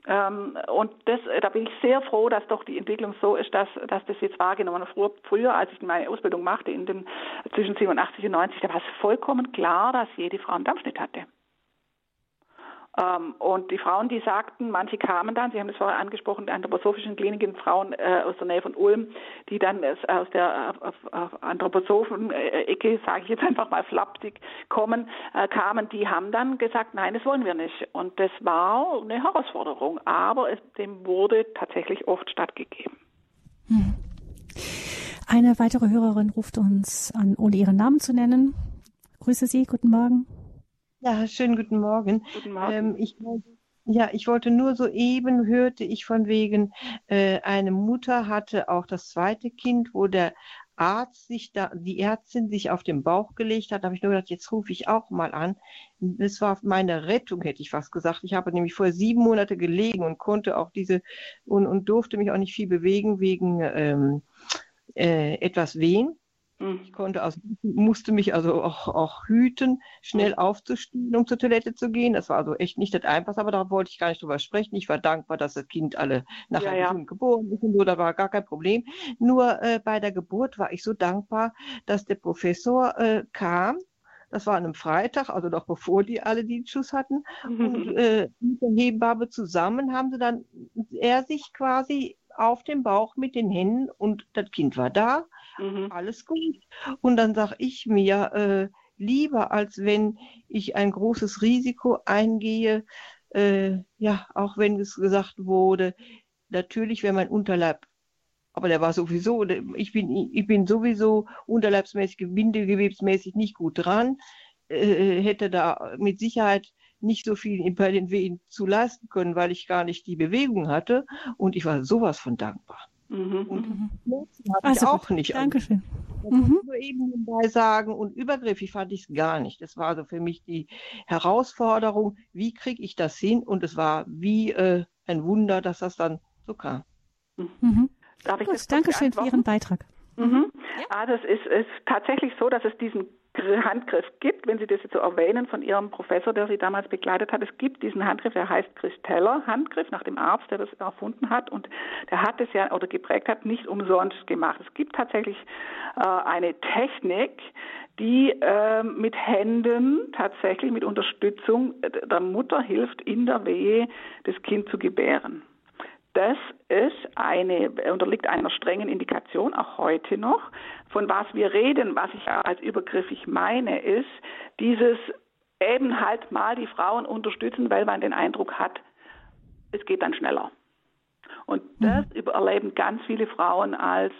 Speaker 2: Ähm, und das, äh, da bin ich sehr froh, dass doch die Entwicklung so ist, dass, dass das jetzt wahrgenommen wird. Früher, als ich meine Ausbildung machte, in den, zwischen 87 und 90, da war es vollkommen klar, dass jede Frau einen Dammschnitt hatte. Ähm, und die Frauen, die sagten, manche kamen dann, Sie haben es vorher angesprochen, anthroposophischen Kliniken, Frauen äh, aus der Nähe von Ulm, die dann äh, aus der äh, Anthroposophen-Ecke, sage ich jetzt einfach mal flapsig, kommen, äh, kamen, die haben dann gesagt, nein, das wollen wir nicht. Und das war eine Herausforderung, aber es, dem wurde tatsächlich oft stattgegeben. Hm.
Speaker 1: Eine weitere Hörerin ruft uns an, ohne ihren Namen zu nennen. Grüße Sie, guten Morgen.
Speaker 7: Ja, schönen guten Morgen. Guten Morgen. Ähm, ich, ja, ich wollte nur soeben, hörte ich von wegen, äh, eine Mutter hatte auch das zweite Kind, wo der Arzt sich da, die Ärztin sich auf den Bauch gelegt hat, da habe ich nur gedacht, jetzt rufe ich auch mal an. Das war meine Rettung, hätte ich fast gesagt. Ich habe nämlich vor sieben Monate gelegen und konnte auch diese und, und durfte mich auch nicht viel bewegen wegen ähm, äh, etwas wehen. Mhm. Ich konnte also, musste mich also auch, auch hüten, schnell mhm. aufzustehen, um zur Toilette zu gehen. Das war also echt nicht das Einfachste, aber da wollte ich gar nicht drüber sprechen. Ich war dankbar, dass das Kind alle nachher ja, ja. geboren ist und so, da war gar kein Problem. Nur äh, bei der Geburt war ich so dankbar, dass der Professor äh, kam das war an einem Freitag, also noch bevor die alle den Schuss hatten. Mhm. Und äh, mit der Hebamme zusammen haben sie dann er sich quasi auf dem Bauch mit den Händen und das Kind war da, mhm. alles gut. Und dann sage ich mir, äh, lieber als wenn ich ein großes Risiko eingehe, äh, ja, auch wenn es gesagt wurde, natürlich, wenn mein Unterleib, aber der war sowieso, ich bin, ich bin sowieso unterleibsmäßig, bindegewebsmäßig nicht gut dran, äh, hätte da mit Sicherheit nicht so viel bei den Wehen zu leisten können, weil ich gar nicht die Bewegung hatte. Und ich war sowas von dankbar. Mhm. Und mhm. hatte also, ich auch gut. nicht.
Speaker 1: Dankeschön.
Speaker 7: Das mhm. nur eben dabei sagen und übergriffig fand ich es gar nicht. Das war also für mich die Herausforderung, wie kriege ich das hin? Und es war wie äh, ein Wunder, dass das dann so kam.
Speaker 1: Mhm. Darf ich Gut, Dankeschön für Ihren Beitrag.
Speaker 2: Mhm. Ja. Ah, das ist, ist tatsächlich so, dass es diesen Handgriff gibt, wenn Sie das jetzt so erwähnen von Ihrem Professor, der Sie damals begleitet hat. Es gibt diesen Handgriff, der heißt Christeller Handgriff, nach dem Arzt, der das erfunden hat und der hat es ja oder geprägt hat, nicht umsonst gemacht. Es gibt tatsächlich äh, eine Technik, die äh, mit Händen tatsächlich mit Unterstützung der Mutter hilft, in der Wehe das Kind zu gebären. Das ist eine, unterliegt einer strengen Indikation, auch heute noch. Von was wir reden, was ich als übergriffig meine, ist dieses eben halt mal die Frauen unterstützen, weil man den Eindruck hat, es geht dann schneller. Und das mhm. überleben ganz viele Frauen als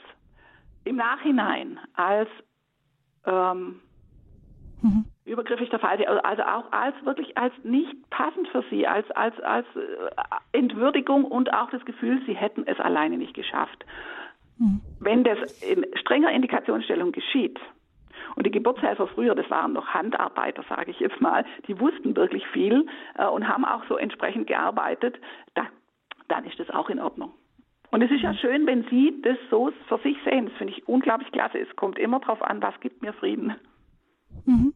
Speaker 2: im Nachhinein als ähm, mhm übergriffig der Fall, also auch als wirklich als nicht passend für sie, als, als, als äh, Entwürdigung und auch das Gefühl, sie hätten es alleine nicht geschafft. Mhm. Wenn das in strenger Indikationsstellung geschieht, und die Geburtshelfer früher, das waren noch Handarbeiter, sage ich jetzt mal, die wussten wirklich viel äh, und haben auch so entsprechend gearbeitet, da, dann ist das auch in Ordnung. Und es ist ja schön, wenn Sie das so für sich sehen. Das finde ich unglaublich klasse. Es kommt immer darauf an, was gibt mir Frieden.
Speaker 1: Mhm.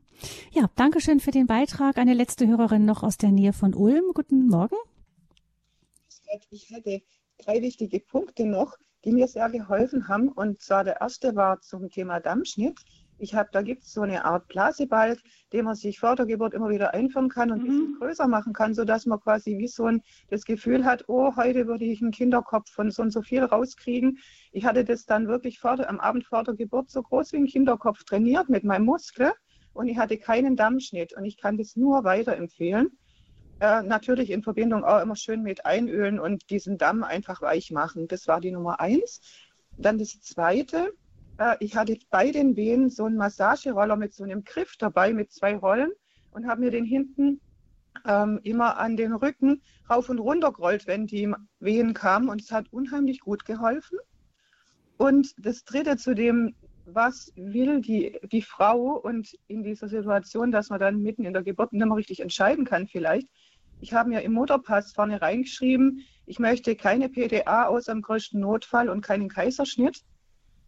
Speaker 1: Ja, danke schön für den Beitrag. Eine letzte Hörerin noch aus der Nähe von Ulm. Guten Morgen.
Speaker 8: Ich hätte drei wichtige Punkte noch, die mir sehr geholfen haben. Und zwar der erste war zum Thema Dammschnitt. Ich habe, da gibt es so eine Art Blasebalg, den man sich vor der Geburt immer wieder einführen kann und ein bisschen mhm. größer machen kann, sodass man quasi wie so ein das Gefühl hat, oh, heute würde ich einen Kinderkopf von so und so viel rauskriegen. Ich hatte das dann wirklich vor am Abend vor der Geburt so groß wie ein Kinderkopf trainiert mit meinem Muskel und ich hatte keinen Dammschnitt und ich kann das nur weiterempfehlen. Äh, natürlich in Verbindung auch immer schön mit einölen und diesen Damm einfach weich machen. Das war die Nummer eins. Dann das zweite, äh, ich hatte bei den Wehen so einen Massageroller mit so einem Griff dabei mit zwei Rollen und habe mir den hinten ähm, immer an den Rücken rauf und runter gerollt, wenn die Wehen kamen. Und es hat unheimlich gut geholfen. Und das dritte zu dem, was will die, die Frau und in dieser Situation, dass man dann mitten in der Geburt nicht mehr richtig entscheiden kann vielleicht. Ich habe mir im Mutterpass vorne reingeschrieben, ich möchte keine PDA aus am größten Notfall und keinen Kaiserschnitt.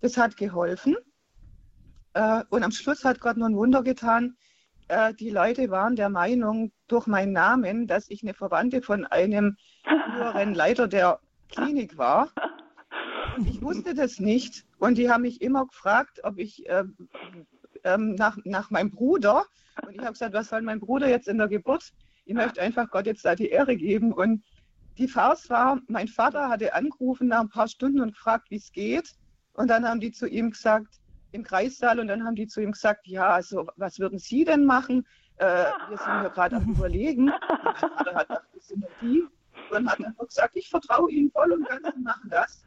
Speaker 8: Das hat geholfen. Äh, und am Schluss hat Gott nur ein Wunder getan. Äh, die Leute waren der Meinung durch meinen Namen, dass ich eine Verwandte von einem früheren Leiter der Klinik war. Ich wusste das nicht. Und die haben mich immer gefragt, ob ich äh, äh, nach, nach meinem Bruder. Und ich habe gesagt, was soll mein Bruder jetzt in der Geburt? Ich möchte einfach Gott jetzt da die Ehre geben. Und die Farce war, mein Vater hatte angerufen nach ein paar Stunden und gefragt, wie es geht. Und dann haben die zu ihm gesagt, im Kreissaal, und dann haben die zu ihm gesagt, ja, also was würden Sie denn machen? Äh, wir sind hier gerade am Überlegen. Und mein Vater hat gesagt, das sind die. Und hat dann gesagt, ich vertraue Ihnen voll und ganz und machen das.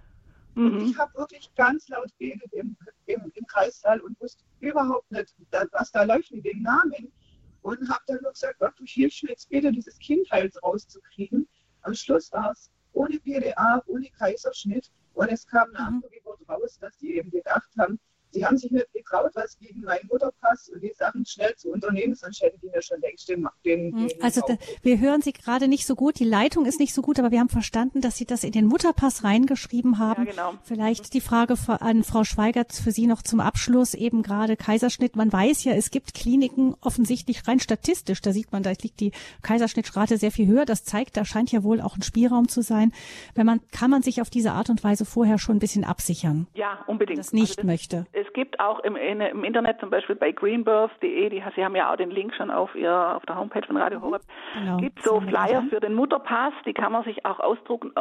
Speaker 8: Und mhm. ich habe wirklich ganz laut geredet im, im, im, Kreissaal und wusste überhaupt nicht, was da läuft mit dem Namen. Und habe dann nur gesagt, Gott, du hilfst mir jetzt bitte, dieses Kind heils rauszukriegen. Am Schluss war es ohne PDA, ohne Kaiserschnitt. Und es kam nach mhm. Geburt raus, dass die eben gedacht haben, Sie haben sich nicht getraut, was gegen meinen Mutterpass und die Sachen schnell zu unternehmen, sonst hätten die mir schon längst den, den,
Speaker 1: den Also da, wir hören Sie gerade nicht so gut, die Leitung ist nicht so gut, aber wir haben verstanden, dass Sie das in den Mutterpass reingeschrieben haben. Ja, genau. Vielleicht die Frage an Frau Schweigert für Sie noch zum Abschluss, eben gerade Kaiserschnitt. Man weiß ja, es gibt Kliniken offensichtlich rein statistisch, da sieht man, da liegt die Kaiserschnittrate sehr viel höher. Das zeigt, da scheint ja wohl auch ein Spielraum zu sein. Wenn man, kann man sich auf diese Art und Weise vorher schon ein bisschen absichern.
Speaker 2: Ja, unbedingt.
Speaker 1: Das nicht also das, möchte
Speaker 2: es gibt auch im, in, im Internet zum Beispiel bei greenbirth.de, die, Sie haben ja auch den Link schon auf ihr auf der Homepage von Radio Horeb, genau. gibt so Flyer für den Mutterpass, die kann man sich auch ausdrucken äh,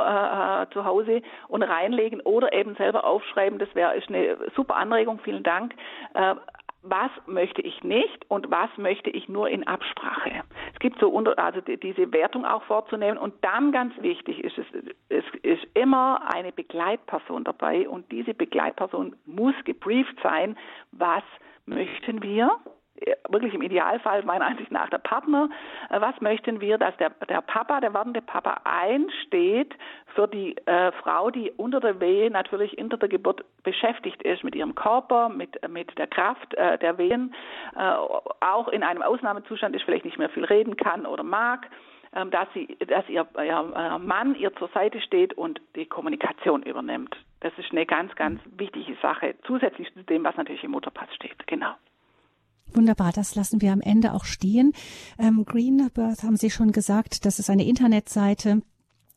Speaker 2: äh, zu Hause und reinlegen oder eben selber aufschreiben. Das wäre eine super Anregung. Vielen Dank. Äh, was möchte ich nicht und was möchte ich nur in Absprache. Es gibt so unter, also die, diese Wertung auch vorzunehmen und dann ganz wichtig ist es, es ist immer eine Begleitperson dabei und diese Begleitperson muss gebrieft sein, was möchten wir wirklich im Idealfall meiner Ansicht nach der Partner. Äh, was möchten wir, dass der, der Papa, der werdende Papa einsteht für die äh, Frau, die unter der Wehe natürlich unter der Geburt beschäftigt ist mit ihrem Körper, mit, mit der Kraft äh, der Wehen, äh, auch in einem Ausnahmezustand ist, vielleicht nicht mehr viel reden kann oder mag ähm, dass, sie, dass ihr, ihr äh, Mann ihr zur Seite steht und die Kommunikation übernimmt. Das ist eine ganz, ganz wichtige Sache, zusätzlich zu dem, was natürlich im Mutterpass steht. Genau.
Speaker 1: Wunderbar, das lassen wir am Ende auch stehen. Ähm, Greenbirth haben Sie schon gesagt, das ist eine Internetseite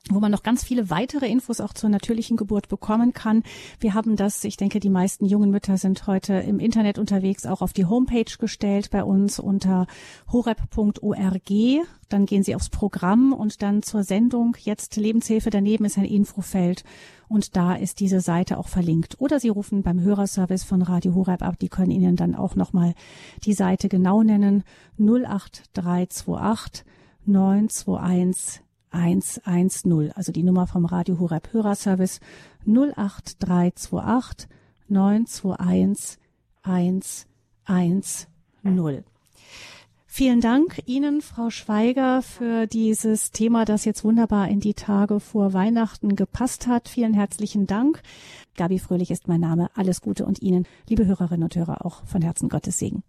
Speaker 1: wo man noch ganz viele weitere Infos auch zur natürlichen Geburt bekommen kann. Wir haben das, ich denke, die meisten jungen Mütter sind heute im Internet unterwegs, auch auf die Homepage gestellt bei uns unter horeb.org. Dann gehen Sie aufs Programm und dann zur Sendung Jetzt Lebenshilfe. Daneben ist ein Infofeld und da ist diese Seite auch verlinkt. Oder Sie rufen beim Hörerservice von Radio Horeb ab. Die können Ihnen dann auch nochmal die Seite genau nennen. 08328 921 110, also die Nummer vom Radio Horeb Hörerservice 08328 921 110. Vielen Dank Ihnen, Frau Schweiger, für dieses Thema, das jetzt wunderbar in die Tage vor Weihnachten gepasst hat. Vielen herzlichen Dank. Gabi Fröhlich ist mein Name. Alles Gute und Ihnen, liebe Hörerinnen und Hörer, auch von Herzen Gottes Segen.